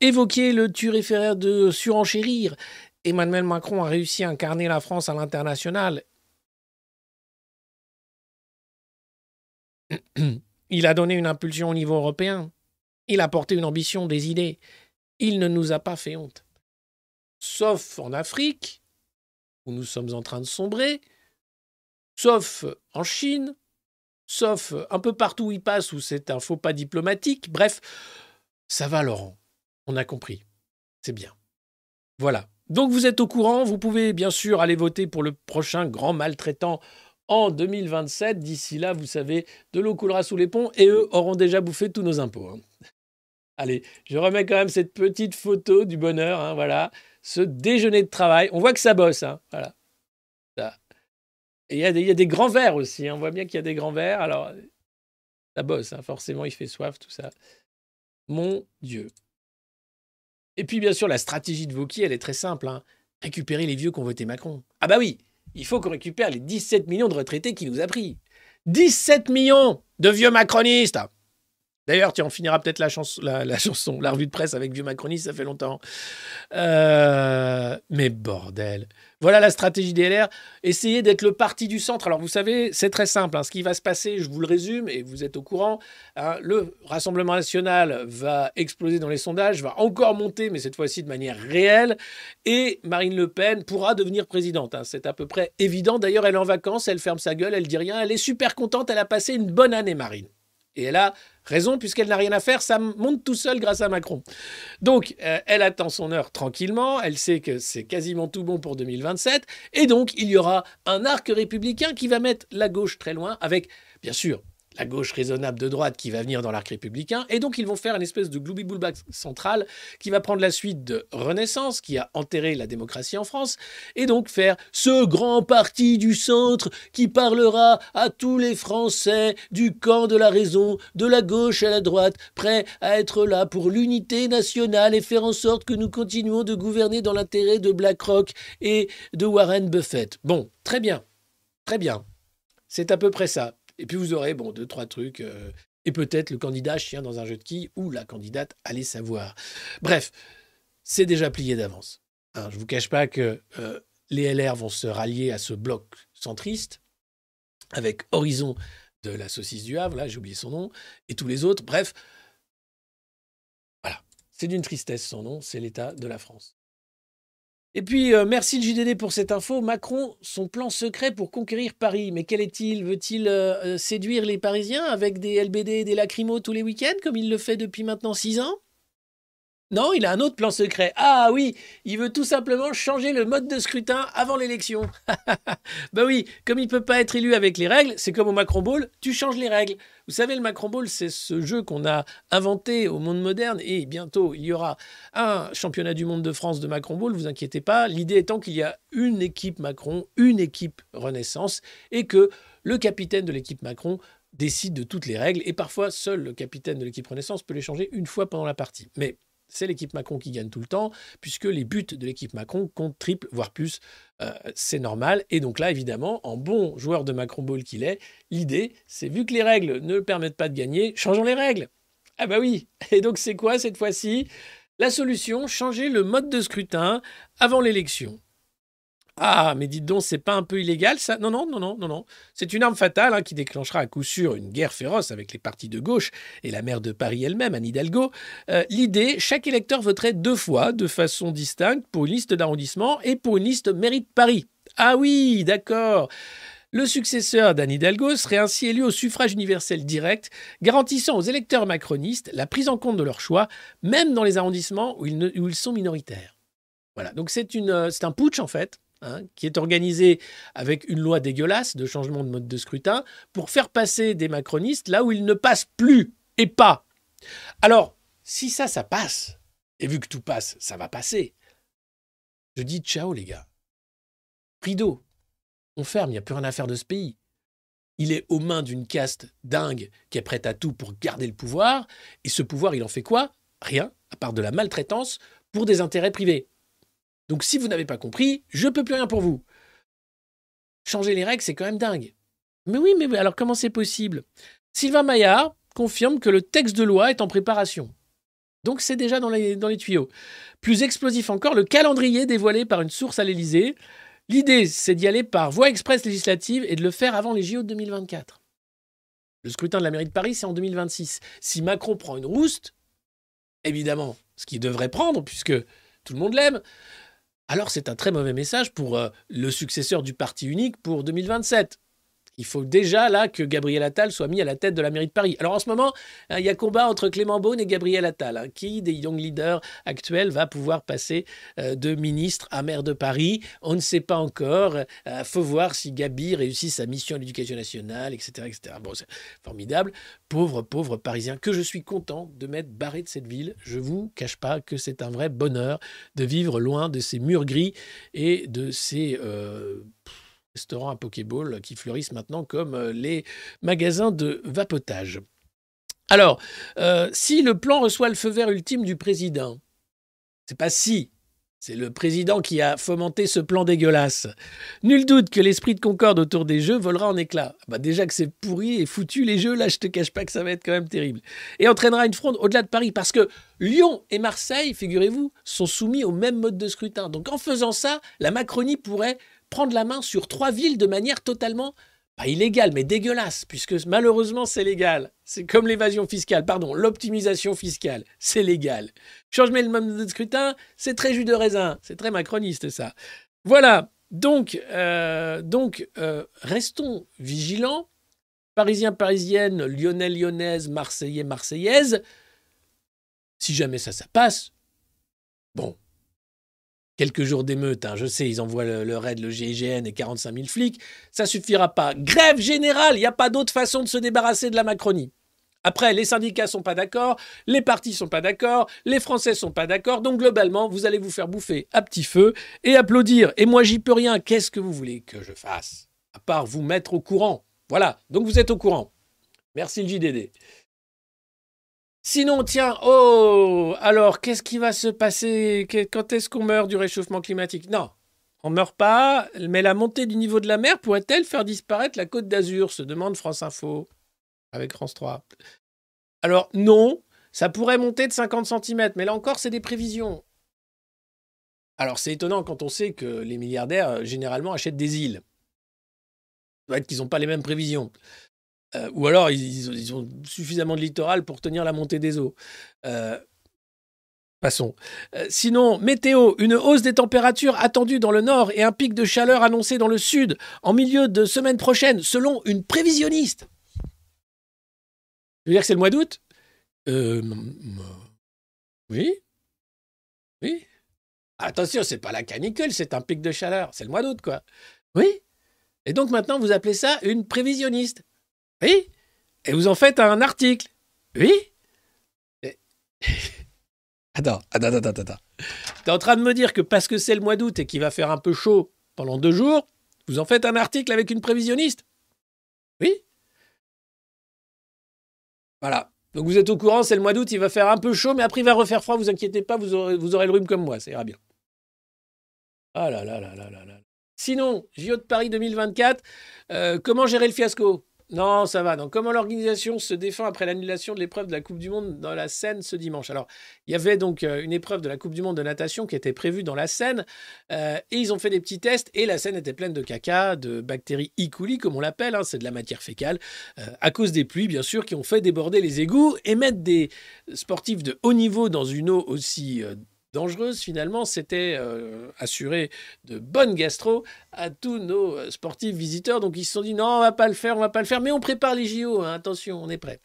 Évoquer le turiféraire de surenchérir, Emmanuel Macron a réussi à incarner la France à l'international. Il a donné une impulsion au niveau européen. Il a porté une ambition, des idées. Il ne nous a pas fait honte. Sauf en Afrique, où nous sommes en train de sombrer, sauf en Chine, sauf un peu partout où il passe, où c'est un faux pas diplomatique. Bref, ça va, Laurent. On a compris. C'est bien. Voilà. Donc vous êtes au courant, vous pouvez bien sûr aller voter pour le prochain grand maltraitant en 2027. D'ici là, vous savez, de l'eau coulera sous les ponts et eux auront déjà bouffé tous nos impôts. hein. Allez, je remets quand même cette petite photo du bonheur, hein, voilà, ce déjeuner de travail. On voit que ça bosse, hein, voilà. Ça. Et il y, a des- grands verres aussi, hein, on voit bien qu'il y a des grands verres, alors ça bosse, forcément il fait soif, tout ça. Mon Dieu. Et puis bien sûr, la stratégie de Vauquier, elle est très simple, récupérer les vieux qui ont voté Macron. Ah bah oui, il faut qu'on récupère les 17 millions de retraités qu'il nous a pris. 17 millions de vieux macronistes D'ailleurs, tiens, on finira peut-être la, chanson, la, la chanson, la revue de presse avec Vieux Macroniste, ça fait longtemps. Euh, mais bordel. Voilà la stratégie des LR. Essayez d'être le parti du centre. Alors, vous savez, c'est très simple. hein. Ce qui va se passer, je vous le résume, et vous êtes au courant. hein, le Rassemblement national va exploser dans les sondages, va encore monter, mais cette fois-ci de manière réelle. Et Marine Le Pen pourra devenir présidente. hein. C'est à peu près évident. D'ailleurs, elle est en vacances, elle ferme sa gueule, elle dit rien. Elle est super contente. Elle a passé une bonne année, Marine. Et elle a raison, puisqu'elle n'a rien à faire, ça monte tout seul grâce à Macron. Donc, euh, elle attend son heure tranquillement, elle sait que c'est quasiment tout bon pour 2027, et donc il y aura un arc républicain qui va mettre la gauche très loin, avec, bien sûr, la gauche raisonnable de droite qui va venir dans l'arc républicain, et donc ils vont faire une espèce de gloubi-boulbac central qui va prendre la suite de Renaissance, qui a enterré la démocratie en France, et donc faire ce grand parti du centre qui parlera à tous les Français du camp de la raison, de la gauche à la droite, prêt à être là pour l'unité nationale et faire en sorte que nous continuons de gouverner dans l'intérêt de BlackRock et de Warren Buffett. Bon, très bien, très bien. C'est à peu près ça. Et puis vous aurez, bon, deux, trois trucs. euh, et peut-être le candidat chien dans un jeu de quilles ou la candidate, allez savoir. Bref, c'est déjà plié d'avance. Hein, je ne vous cache pas que euh, les LR vont se rallier à ce bloc centriste avec Horizon de la saucisse du Havre, là j'ai oublié son nom, et tous les autres. Bref, voilà, c'est d'une tristesse son nom, c'est l'état de la France. Et puis, euh, merci le JDD pour cette info. Macron, son plan secret pour conquérir Paris. Mais quel est-il? Veut-il euh, séduire les Parisiens avec des LBD et des lacrymos tous les week-ends, comme il le fait depuis maintenant six ans? Non, il a un autre plan secret. Ah oui, il veut tout simplement changer le mode de scrutin avant l'élection. bah oui, comme il peut pas être élu avec les règles, c'est comme au Macron Ball, tu changes les règles. Vous savez, le Macron Ball, c'est ce jeu qu'on a inventé au monde moderne et bientôt il y aura un championnat du monde de France de Macron Ball, vous inquiétez pas. L'idée étant qu'il y a une équipe Macron, une équipe Renaissance et que le capitaine de l'équipe Macron décide de toutes les règles et parfois seul le capitaine de l'équipe Renaissance peut les changer une fois pendant la partie. Mais c'est l'équipe Macron qui gagne tout le temps, puisque les buts de l'équipe Macron comptent triple, voire plus. Euh, c'est normal. Et donc là, évidemment, en bon joueur de Macron Ball qu'il est, l'idée, c'est vu que les règles ne permettent pas de gagner, changeons les règles. Ah bah oui. Et donc c'est quoi cette fois-ci? La solution, changer le mode de scrutin avant l'élection. Ah, mais dites donc, c'est pas un peu illégal ça? Non, non, non, non, non, non. C'est une arme fatale hein, qui déclenchera à coup sûr une guerre féroce avec les partis de gauche et la maire de Paris elle-même, Anne Hidalgo. Euh, l'idée, chaque électeur voterait deux fois, de façon distincte, pour une liste d'arrondissement et pour une liste mairie de Paris. Ah oui, d'accord. Le successeur d'Anne Hidalgo serait ainsi élu au suffrage universel direct, garantissant aux électeurs macronistes la prise en compte de leur choix, même dans les arrondissements où ils, où ils sont minoritaires. Voilà, donc c'est euh, un putsch en fait Hein, qui est organisé avec une loi dégueulasse de changement de mode de scrutin pour faire passer des macronistes là où ils ne passent plus et pas. Alors, si ça, ça passe, et vu que tout passe, ça va passer, je dis ciao les gars. Rideau, on ferme, il n'y a plus rien à faire de ce pays. Il est aux mains d'une caste dingue qui est prête à tout pour garder le pouvoir, et ce pouvoir, il en fait quoi? Rien, à part de la maltraitance pour des intérêts privés. Donc si vous n'avez pas compris, je peux plus rien pour vous. Changer les règles, c'est quand même dingue. Mais oui, mais alors comment c'est possible? Sylvain Maillard confirme que le texte de loi est en préparation. Donc c'est déjà dans les, dans les tuyaux. Plus explosif encore, le calendrier dévoilé par une source à l'Élysée. L'idée, c'est d'y aller par voie express législative et de le faire avant les JO de 2024. Le scrutin de la mairie de Paris, c'est en 2026. Si Macron prend une rouste, évidemment, ce qu'il devrait prendre, puisque tout le monde l'aime, alors c'est un très mauvais message pour euh, le successeur du parti unique pour 2027. Il faut déjà là que Gabriel Attal soit mis à la tête de la mairie de Paris. Alors en ce moment, hein, il y a combat entre Clément Beaune et Gabriel Attal. Hein. Qui des young leaders actuels va pouvoir passer euh, de ministre à maire de Paris? On ne sait pas encore. Il euh, faut voir si Gabi réussit sa mission à l'éducation nationale, etc. etc. Bon, c'est formidable. Pauvre, pauvre Parisien, que je suis content de m'être barré de cette ville. Je vous cache pas que c'est un vrai bonheur de vivre loin de ces murs gris et de ces... Euh, restaurants à Pokéball qui fleurissent maintenant comme euh, les magasins de vapotage. Alors, euh, si le plan reçoit le feu vert ultime du président, c'est pas si, c'est le président qui a fomenté ce plan dégueulasse. Nul doute que l'esprit de concorde autour des jeux volera en éclats. Bah déjà que c'est pourri et foutu les jeux, là je te cache pas que ça va être quand même terrible. Et entraînera une fronde au-delà de Paris parce que Lyon et Marseille, figurez-vous, sont soumis au même mode de scrutin. Donc en faisant ça, la Macronie pourrait prendre la main sur trois villes de manière totalement, pas illégale, mais dégueulasse, puisque malheureusement c'est légal. C'est comme l'évasion fiscale, pardon, l'optimisation fiscale, c'est légal. Changement le mode de scrutin, c'est très jus de raisin, c'est très macroniste ça. Voilà, donc, euh, donc euh, restons vigilants. Parisiens, parisiennes, lyonnais, lyonnaises, marseillais, marseillaises. Si jamais ça, ça passe, bon, quelques jours d'émeute, hein, je sais, ils envoient le, raid, le GIGN et 45 000 flics, ça suffira pas. Grève générale, il n'y a pas d'autre façon de se débarrasser de la Macronie. Après, les syndicats sont pas d'accord, les partis sont pas d'accord, les Français sont pas d'accord, donc globalement, vous allez vous faire bouffer à petit feu et applaudir. Et moi, j'y peux rien. Qu'est-ce que vous voulez que je fasse? À part vous mettre au courant. Voilà, donc vous êtes au courant. Merci le JDD. Sinon, tiens, oh, alors qu'est-ce qui va se passer? Quand est-ce qu'on meurt du réchauffement climatique? Non, on ne meurt pas, mais la montée du niveau de la mer pourrait-elle faire disparaître la côte d'Azur? Se demande France Info avec France 3. Alors non, ça pourrait monter de 50 cm, mais là encore, c'est des prévisions. Alors c'est étonnant quand on sait que les milliardaires, euh, généralement, achètent des îles. Ça doit être qu'ils n'ont pas les mêmes prévisions. Euh, ou alors, ils, ont suffisamment de littoral pour tenir la montée des eaux. Euh, passons. Euh, sinon, météo, une hausse des températures attendue dans le nord et un pic de chaleur annoncé dans le sud en milieu de semaine prochaine, selon une prévisionniste. Je veux dire que c'est le mois d'août? Oui Oui. Attention, c'est pas la canicule, c'est un pic de chaleur. C'est le mois d'août, quoi. Oui. Et donc maintenant, vous appelez ça une prévisionniste. Oui. Et vous en faites un article. Oui. Et- Attends, attends, attends, attends. T'es en train de me dire que parce que c'est le mois d'août et qu'il va faire un peu chaud pendant deux jours, vous en faites un article avec une prévisionniste? Oui. Voilà. Donc vous êtes au courant, c'est le mois d'août, il va faire un peu chaud, mais après il va refaire froid, vous inquiétez pas, vous aurez, vous aurez le rhume comme moi, ça ira bien. Ah là là là là là là. Sinon, JO de Paris 2024, euh, comment gérer le fiasco? Non, ça va. Donc, comment l'organisation se défend après l'annulation de l'épreuve de la Coupe du Monde dans la Seine ce dimanche? Alors, il y avait donc euh, une épreuve de la Coupe du Monde de natation qui était prévue dans la Seine, euh, et ils ont fait des petits tests, et la Seine était pleine de caca, de bactéries E. comme on l'appelle, hein, c'est de la matière fécale, euh, à cause des pluies, bien sûr, qui ont fait déborder les égouts, et mettre des sportifs de haut niveau dans une eau aussi dangereuse, finalement, c'était euh, assurer de bonnes gastro à tous nos euh, sportifs visiteurs. Donc ils se sont dit non, on va pas le faire, on va pas le faire, mais on prépare les JO, hein, attention, on est prêt.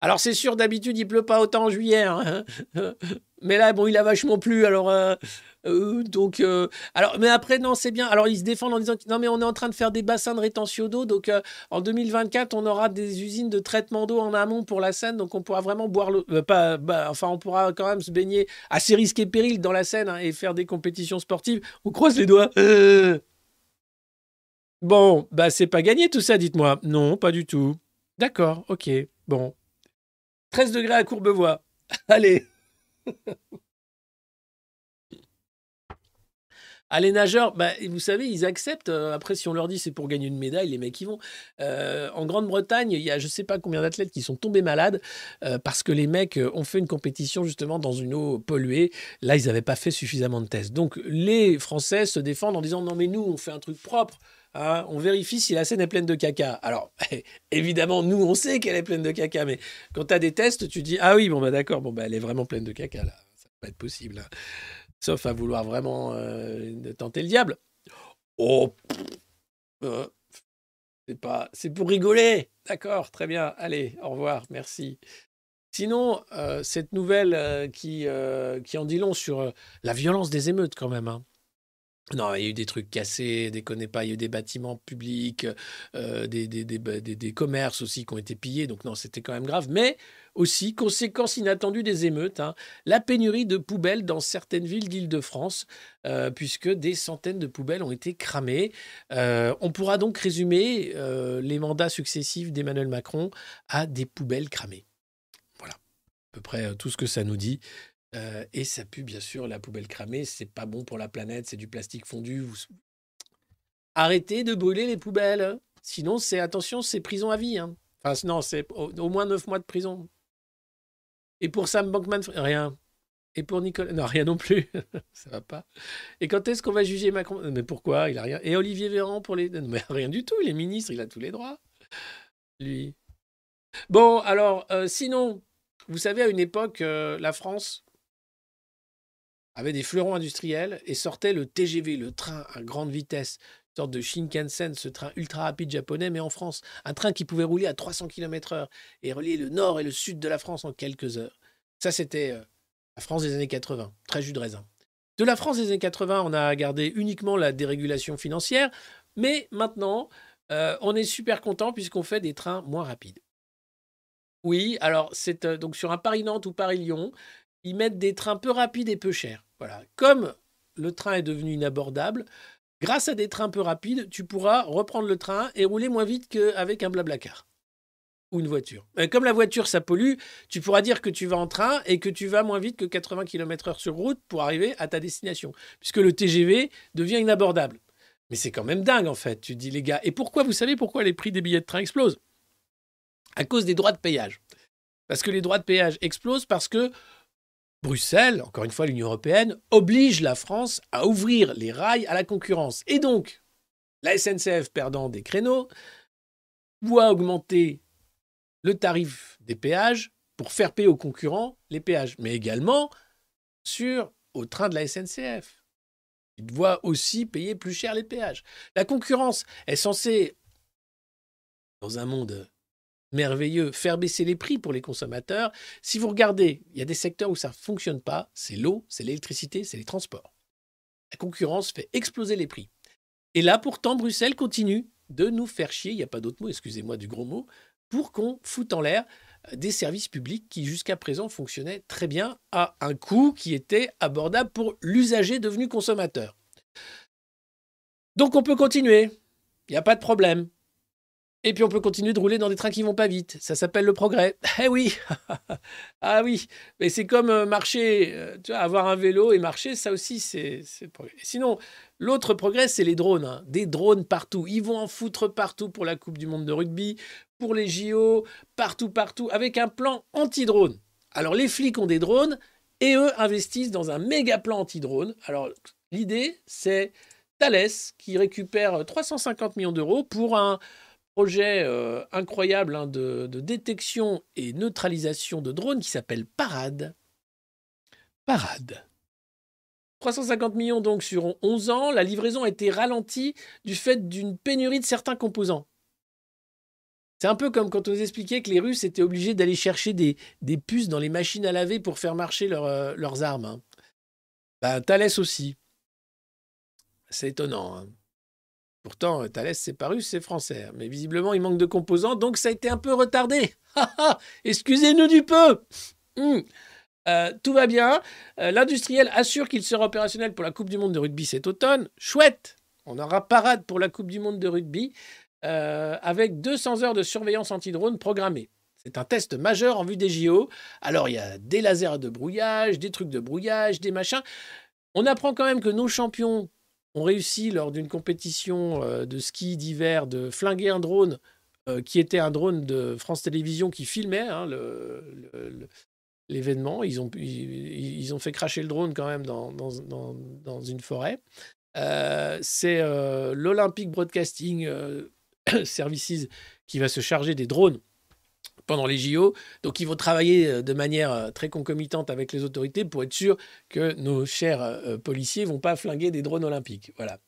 Alors c'est sûr, d'habitude il pleut pas autant en juillet, hein. mais là bon, il a vachement plu, alors euh, euh, donc euh, alors mais après non c'est bien. Alors ils se défendent en disant non mais on est en train de faire des bassins de rétention d'eau, donc en 2024 on aura des usines de traitement d'eau en amont pour la Seine, donc on pourra vraiment boire l'eau, pas, bah, enfin on pourra quand même se baigner assez risqué péril dans la Seine hein, et faire des compétitions sportives. On croise les doigts. Bon, bah c'est pas gagné tout ça, dites-moi. Non, pas du tout. D'accord, ok, bon. 13 degrés à Courbevoie. Allez. Ah, les nageurs, bah, vous savez, ils acceptent. euh, après, si on leur dit c'est pour gagner une médaille, les mecs y vont. Euh, en Grande-Bretagne, il y a je sais pas combien d'athlètes qui sont tombés malades euh, parce que les mecs ont fait une compétition justement dans une eau polluée. Là, ils n'avaient pas fait suffisamment de tests. Donc, les Français se défendent en disant non, mais nous, on fait un truc propre. Hein, on vérifie si la Seine est pleine de caca. Alors, évidemment, nous, on sait qu'elle est pleine de caca, mais quand tu as des tests, tu dis Ah oui, bon, bah d'accord, bon, bah, elle est vraiment pleine de caca, là. Ça va pas être possible. hein. Sauf à vouloir vraiment euh, tenter le diable. Oh, euh, c'est pas, c'est pour rigoler. D'accord, très bien. Allez, au revoir, merci. Sinon, euh, cette nouvelle qui, qui en dit long sur la violence des émeutes quand même. hein. Non, il y a eu des trucs cassés, déconnez pas, il y a eu des bâtiments publics, euh, des, des, commerces aussi qui ont été pillés, donc non, c'était quand même grave. Mais aussi, conséquence inattendue des émeutes, hein, la pénurie de poubelles dans certaines villes d'Île-de-France, euh, puisque des centaines de poubelles ont été cramées. Euh, on pourra donc résumer les mandats successifs d'Emmanuel Macron à des poubelles cramées. Voilà, à peu près tout ce que ça nous dit. Euh, et ça pue bien sûr la poubelle cramée, c'est pas bon pour la planète, c'est du plastique fondu. Arrêtez de brûler les poubelles, sinon c'est attention, c'est prison à vie. hein. Enfin non, c'est au, moins 9 mois de prison. Et pour Sam Bankman, rien. Et pour Nicolas, non rien non plus, ça va pas. Et quand est-ce qu'on va juger Macron? Mais pourquoi? Il a rien. Et Olivier Véran pour les, mais rien du tout. Il est ministre, il a tous les droits. Lui. Bon alors, euh, sinon, vous savez à une époque, euh, la France avait des fleurons industriels et sortait le TGV, le train à grande vitesse, sorte de Shinkansen, ce train ultra rapide japonais, mais en France. Un train qui pouvait rouler à 300 km/h et relier le nord et le sud de la France en quelques heures. Ça, c'était euh, la France des années 80, très jus de raisin. De la France des années 80, on a gardé uniquement la dérégulation financière, mais maintenant, euh, on est super content puisqu'on fait des trains moins rapides. Oui, alors c'est euh, donc sur un Paris-Nantes ou Paris-Lyon, ils mettent des trains peu rapides et peu chers. Voilà. Comme le train est devenu inabordable, grâce à des trains peu rapides, tu pourras reprendre le train et rouler moins vite qu'avec un blablacar ou une voiture. Euh, Comme la voiture, ça pollue, tu pourras dire que tu vas en train et que tu vas moins vite que 80 km/h sur route pour arriver à ta destination, puisque le TGV devient inabordable. Mais c'est quand même dingue en fait, tu dis les gars. Et pourquoi, vous savez pourquoi les prix des billets de train explosent? À cause des droits de péage. Parce que les droits de péage explosent parce que Bruxelles, encore une fois l'Union européenne, oblige la France à ouvrir les rails à la concurrence. Et donc, la SNCF perdant des créneaux, doit augmenter le tarif des péages pour faire payer aux concurrents les péages, mais également sur au train de la SNCF. Il doit aussi payer plus cher les péages. La concurrence est censée, dans un monde merveilleux, faire baisser les prix pour les consommateurs. Si vous regardez, il y a des secteurs où ça ne fonctionne pas, c'est l'eau, c'est l'électricité, c'est les transports. La concurrence fait exploser les prix. Et là, pourtant, Bruxelles continue de nous faire chier, il n'y a pas d'autre mot, excusez-moi du gros mot, pour qu'on foute en l'air euh, des services publics qui jusqu'à présent fonctionnaient très bien à un coût qui était abordable pour l'usager devenu consommateur. Donc on peut continuer, il n'y a pas de problème. Et puis on peut continuer de rouler dans des trains qui vont pas vite. Ça s'appelle le progrès. Eh oui Ah oui Mais c'est comme euh, marcher, euh, tu vois, avoir un vélo et marcher, ça aussi c'est progrès. Sinon, l'autre progrès, c'est les drones. Hein. Des drones partout. Ils vont en foutre partout pour la Coupe du Monde de rugby, pour les JO, partout, partout, avec un plan anti-drone. Alors les flics ont des drones et eux investissent dans un méga plan anti-drone. Alors l'idée, c'est Thales qui récupère 350 millions d'euros pour un projet euh, incroyable hein, de, détection et neutralisation de drones qui s'appelle Parade. Parade. 350 millions donc sur 11 ans, la livraison a été ralentie du fait d'une pénurie de certains composants. C'est un peu comme quand on nous expliquait que les Russes étaient obligés d'aller chercher des, puces dans les machines à laver pour faire marcher euh, leurs armes. Hein. Ben, aussi. C'est étonnant. Hein. Pourtant, Thalès, c'est pas russe, c'est français. Mais visiblement, il manque de composants, donc ça a été un peu retardé. Excusez-nous du peu. Hmm. Euh, tout va bien. Euh, l'industriel assure qu'il sera opérationnel pour la Coupe du Monde de rugby cet automne. Chouette On aura parade pour la Coupe du Monde de rugby euh, avec 200 heures de surveillance anti-drone programmées. C'est un test majeur en vue des JO. Alors, il y a des lasers de brouillage, des trucs de brouillage, des machins. On apprend quand même que nos champions ont réussi lors d'une compétition euh, de ski d'hiver de flinguer un drone euh, qui était un drone de France Télévisions qui filmait hein, l'événement. Ils ont, fait cracher le drone quand même dans, dans, une forêt. Euh, c'est l'Olympic Broadcasting Services qui va se charger des drones pendant les JO. Donc, ils vont travailler euh, de manière euh, très concomitante avec les autorités pour être sûr que nos chers euh, policiers vont pas flinguer des drones olympiques. Voilà.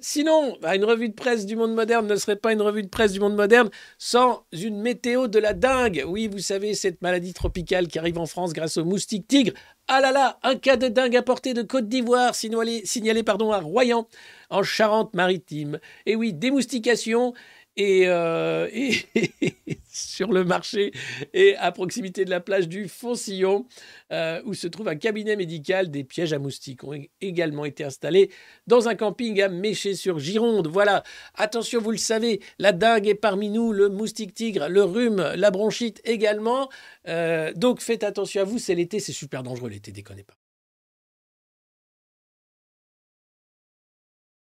sinon, bah, une revue de presse du monde moderne ne serait pas une revue de presse du monde moderne sans une météo de la dingue. Oui, vous savez, cette maladie tropicale qui arrive en France grâce au moustique tigre. Ah là là, un cas de dingue apporté de Côte d'Ivoire, signalé, signalé pardon, à Royan, en Charente-Maritime. Et oui, démoustication euh, et, sur le marché et à proximité de la plage du Foncillon, euh, où se trouve un cabinet médical. Des pièges à moustiques ont également été installés dans un camping à Méché-sur-Gironde. Voilà, attention, vous le savez, la dingue est parmi nous, le moustique tigre, le rhume, la bronchite également. Euh, donc faites attention à vous, c'est l'été, c'est super dangereux l'été, déconnez pas.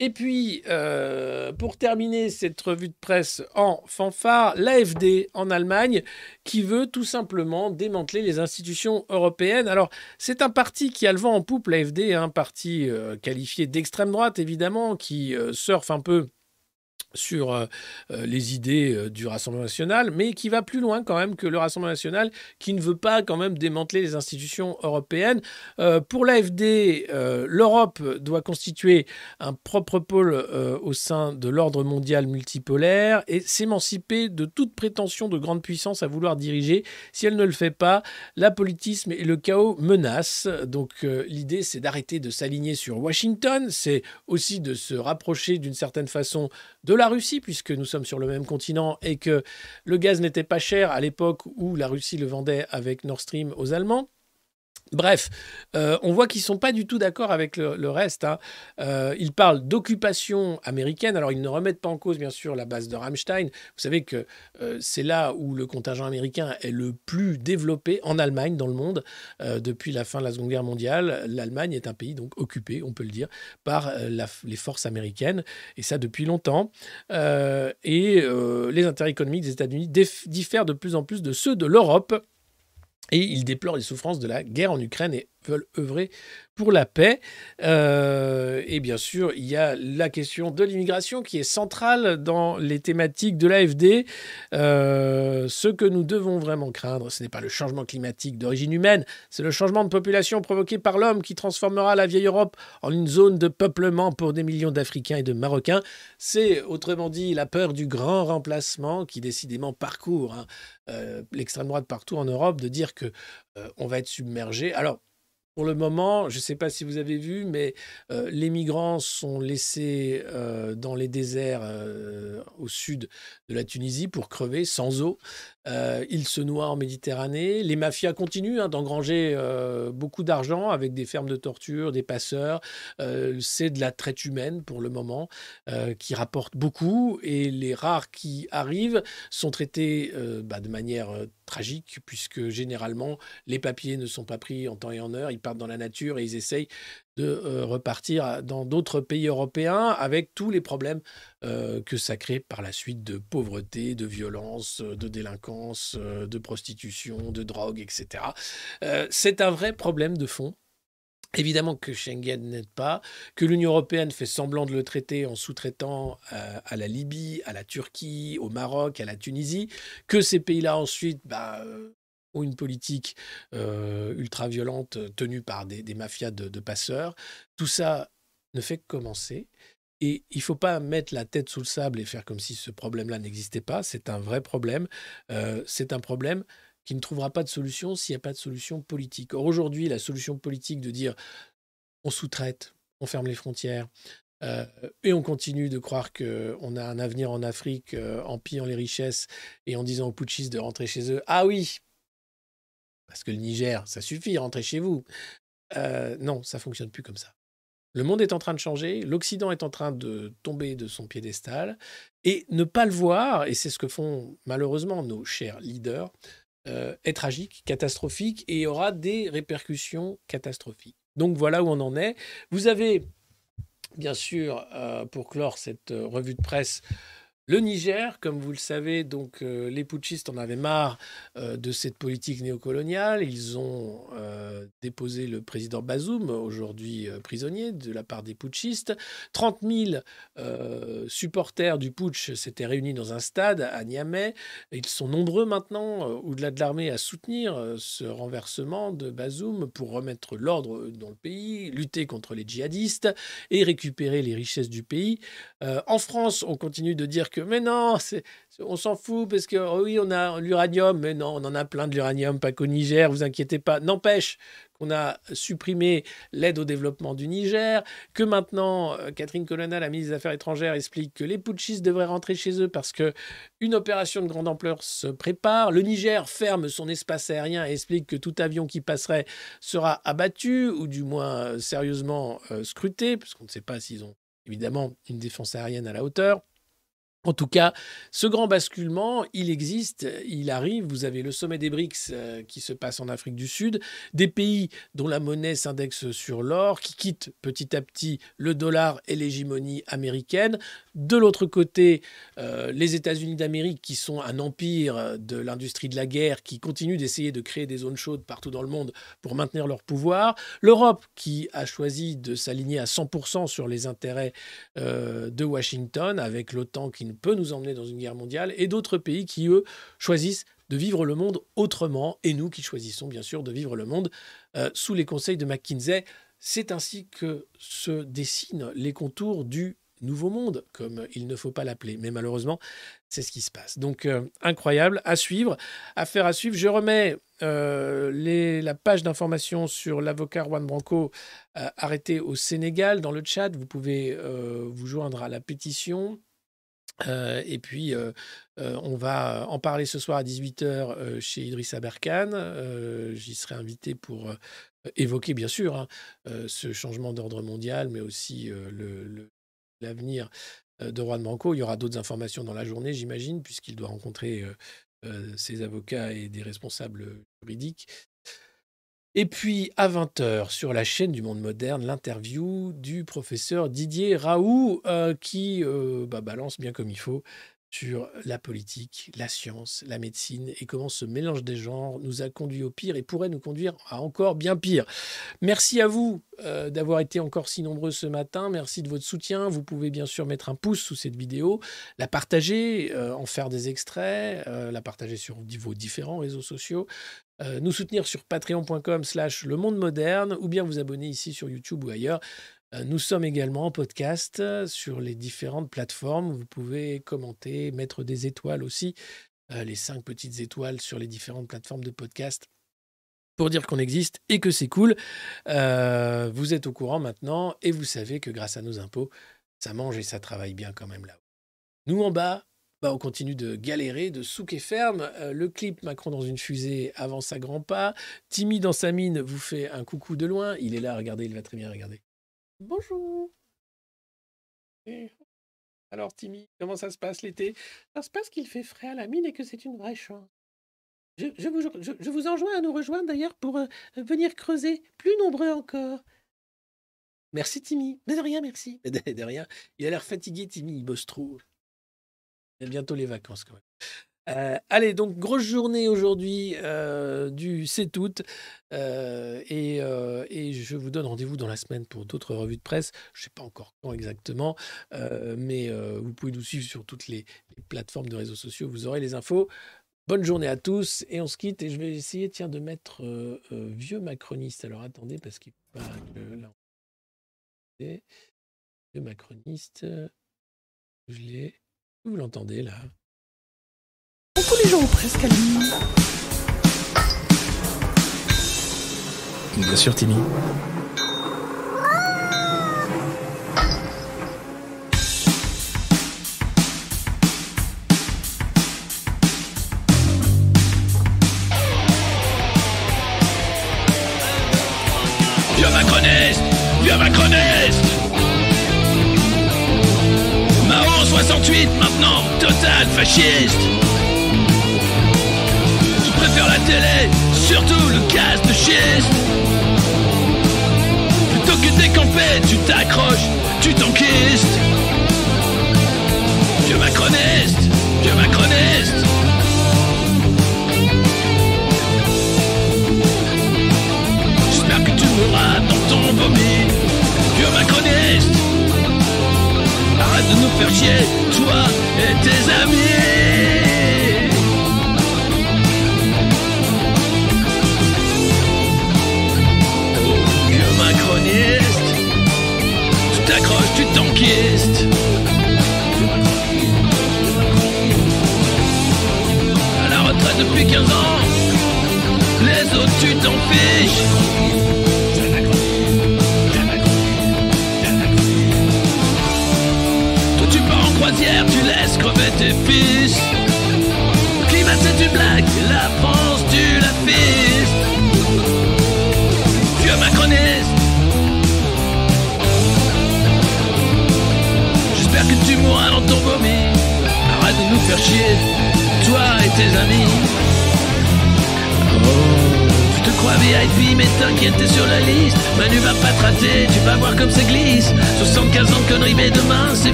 Et puis, euh, pour terminer cette revue de presse en fanfare, l'AFD en Allemagne qui veut tout simplement démanteler les institutions européennes. Alors, c'est un parti qui a le vent en poupe, l'AFD, un parti euh, qualifié d'extrême droite évidemment, qui euh, surfe un peu sur euh, euh, les idées euh, du Rassemblement national, mais qui va plus loin quand même que le Rassemblement national, qui ne veut pas quand même démanteler les institutions européennes. pour l'AFD, l'Europe doit constituer un propre pôle au sein de l'ordre mondial multipolaire et s'émanciper de toute prétention de grande puissance à vouloir diriger. Si elle ne le fait pas, l'apolitisme et le chaos menacent. Donc l'idée, c'est d'arrêter de s'aligner sur Washington, c'est aussi de se rapprocher d'une certaine façon de la Russie, puisque nous sommes sur le même continent et que le gaz n'était pas cher à l'époque où la Russie le vendait avec Nord Stream aux Allemands. Bref, euh, on voit qu'ils ne sont pas du tout d'accord avec le, reste. Hein. Euh, ils parlent d'occupation américaine. Alors, ils ne remettent pas en cause, bien sûr, la base de Ramstein. Vous savez que euh, c'est là où le contingent américain est le plus développé en Allemagne, dans le monde, depuis la fin de la Seconde Guerre mondiale. L'Allemagne est un pays donc occupé, on peut le dire, par les forces américaines, et ça depuis longtemps. et les intérêts économiques des États-Unis diffèrent de plus en plus de ceux de l'Europe. Et il déplore les souffrances de la guerre en Ukraine et veulent œuvrer pour la paix. Euh, et bien sûr, il y a la question de l'immigration qui est centrale dans les thématiques de l'AFD. Euh, ce que nous devons vraiment craindre, ce n'est pas le changement climatique d'origine humaine, c'est le changement de population provoqué par l'homme qui transformera la vieille Europe en une zone de peuplement pour des millions d'Africains et de Marocains. C'est autrement dit la peur du grand remplacement qui décidément parcourt hein, euh, l'extrême droite partout en Europe de dire que on va être submergé. Alors pour le moment, je ne sais pas si vous avez vu, mais euh, les migrants sont laissés euh, dans les déserts euh, au sud de la Tunisie pour crever sans eau. ils se noient en Méditerranée. Les mafias continuent hein, d'engranger beaucoup d'argent avec des fermes de torture, des passeurs. C'est de la traite humaine pour le moment qui rapporte beaucoup. Et les rares qui arrivent sont traités bah, de manière tragique, puisque généralement, les papiers ne sont pas pris en temps et en heure, dans la nature et ils essayent de euh, repartir dans d'autres pays européens avec tous les problèmes euh, que ça crée par la suite de pauvreté, de violence, de délinquance, euh, de prostitution, de drogue, etc. C'est un vrai problème de fond. Évidemment que Schengen n'aide pas, que l'Union européenne fait semblant de le traiter en sous-traitant euh, à la Libye, à la Turquie, au Maroc, à la Tunisie, que ces pays-là ensuite bah, euh, ont une politique euh, ultra-violente tenue par des, mafias de, passeurs. Tout ça ne fait que commencer. Et il ne faut pas mettre la tête sous le sable et faire comme si ce problème-là n'existait pas. C'est un vrai problème. c'est un problème qui ne trouvera pas de solution s'il n'y a pas de solution politique. Or, aujourd'hui, la solution politique de dire on sous-traite, on ferme les frontières, euh, et on continue de croire qu'on a un avenir en Afrique euh, en pillant les richesses et en disant aux putschistes de rentrer chez eux. Ah oui, parce que le Niger, ça suffit, rentrer chez vous. Euh, non, ça fonctionne plus comme ça. Le monde est en train de changer, l'Occident est en train de tomber de son piédestal, et ne pas le voir, et c'est ce que font malheureusement nos chers leaders, euh, est tragique, catastrophique et aura des répercussions catastrophiques. Donc voilà où on en est. Vous avez, bien sûr, euh, pour clore cette revue de presse, le Niger, comme vous le savez, donc euh, les putschistes en avaient marre euh, de cette politique néocoloniale. Ils ont euh, déposé le président Bazoum, aujourd'hui prisonnier de la part des putschistes. 30 000 supporters du putsch s'étaient réunis dans un stade à Niamey. Ils sont nombreux maintenant, au-delà de l'armée, à soutenir ce renversement de Bazoum pour remettre l'ordre dans le pays, lutter contre les djihadistes et récupérer les richesses du pays. en France, on continue de dire que mais non, on s'en fout parce que oh oui, on a l'uranium, mais non, on en a plein de l'uranium, pas qu'au Niger, vous inquiétez pas. N'empêche qu'on a supprimé l'aide au développement du Niger, que maintenant euh, Catherine Colonna, la ministre des Affaires étrangères, explique que les putschistes devraient rentrer chez eux parce que une opération de grande ampleur se prépare. Le Niger ferme son espace aérien et explique que tout avion qui passerait sera abattu ou du moins euh, sérieusement euh, scruté, puisqu'on ne sait pas s'ils ont évidemment une défense aérienne à la hauteur. En tout cas, ce grand basculement, il existe, il arrive. Vous avez le sommet des BRICS euh, qui se passe en Afrique du Sud, des pays dont la monnaie s'indexe sur l'or, qui quittent petit à petit le dollar et l'hégémonie américaine. De l'autre côté, euh, les États-Unis d'Amérique, qui sont un empire de l'industrie de la guerre, qui continuent d'essayer de créer des zones chaudes partout dans le monde pour maintenir leur pouvoir. L'Europe, qui a choisi de s'aligner à 100% sur les intérêts euh, de Washington, avec l'OTAN qui peut nous emmener dans une guerre mondiale, et d'autres pays qui, eux, choisissent de vivre le monde autrement, et nous qui choisissons bien sûr de vivre le monde euh, sous les conseils de McKinsey. C'est ainsi que se dessinent les contours du nouveau monde, comme il ne faut pas l'appeler. Mais malheureusement, c'est ce qui se passe. Donc, euh, incroyable, à suivre, affaire à suivre. Je remets euh, la page d'information sur l'avocat Juan Branco arrêté au Sénégal dans le chat. Vous pouvez vous joindre à la pétition. Euh, et puis, euh, euh, on va en parler ce soir à 18h chez Idrissa Berkane. J'y serai invité pour évoquer, bien sûr, hein, ce changement d'ordre mondial, mais aussi l'avenir de Juan Branco. Il y aura d'autres informations dans la journée, j'imagine, puisqu'il doit rencontrer ses avocats et des responsables juridiques. Et puis à 20h sur la chaîne du monde moderne, l'interview du professeur Didier Raoult euh, qui euh, bah, balance bien comme il faut sur la politique, la science, la médecine et comment ce mélange des genres nous a conduit au pire et pourrait nous conduire à encore bien pire. Merci à vous euh, d'avoir été encore si nombreux ce matin. Merci de votre soutien. Vous pouvez bien sûr mettre un pouce sous cette vidéo, la partager, euh, en faire des extraits, euh, la partager sur vos différents réseaux sociaux. nous soutenir sur patreon.com slash le monde moderne ou bien vous abonner ici sur YouTube ou ailleurs. Euh, nous sommes également en podcast euh, sur les différentes plateformes. Vous pouvez commenter, mettre des étoiles aussi, euh, les cinq petites étoiles sur les différentes plateformes de podcast pour dire qu'on existe et que c'est cool. vous êtes au courant maintenant et vous savez que grâce à nos impôts, ça mange et ça travaille bien quand même là-haut. Nous en bas, bah, on continue de galérer, de souquer ferme. le clip Macron dans une fusée avance à grands pas. Timmy dans sa mine vous fait un coucou de loin. Il est là, regardez, il va très bien regarder. Bonjour. Alors Timmy, comment ça se passe l'été? Ça se passe qu'il fait frais à la mine et que c'est une vraie chance. Je, vous, enjoins à nous rejoindre d'ailleurs pour euh, venir creuser plus nombreux encore. Merci Timmy. De rien, merci. De, rien. Il a l'air fatigué, Timmy, il bosse trop. Il y a bientôt les vacances quand même. Euh, allez, donc grosse journée aujourd'hui euh, du C'est tout. Euh, et, je vous donne rendez-vous dans la semaine pour d'autres revues de presse. Je ne sais pas encore quand exactement, mais vous pouvez nous suivre sur toutes les, plateformes de réseaux sociaux. Vous aurez les infos. Bonne journée à tous et on se quitte. Et je vais essayer tiens, de mettre vieux macroniste. Alors attendez, parce qu'il faut pas que là. Vieux macroniste. Je l'ai. Vous l'entendez là? Tous les gens presque à lui. Bien sûr, Timmy. Vieux macroniste Vieux macroniste Mao 68 maintenant, total fasciste la télé, surtout le gaz de schiste. Plutôt que décamper, tu t'accroches, tu t'enquistes. Vieux macroniste, vieux macroniste. J'espère que tu mourras dans ton vomi, vieux macroniste. Arrête de nous faire chier, toi et tes amis.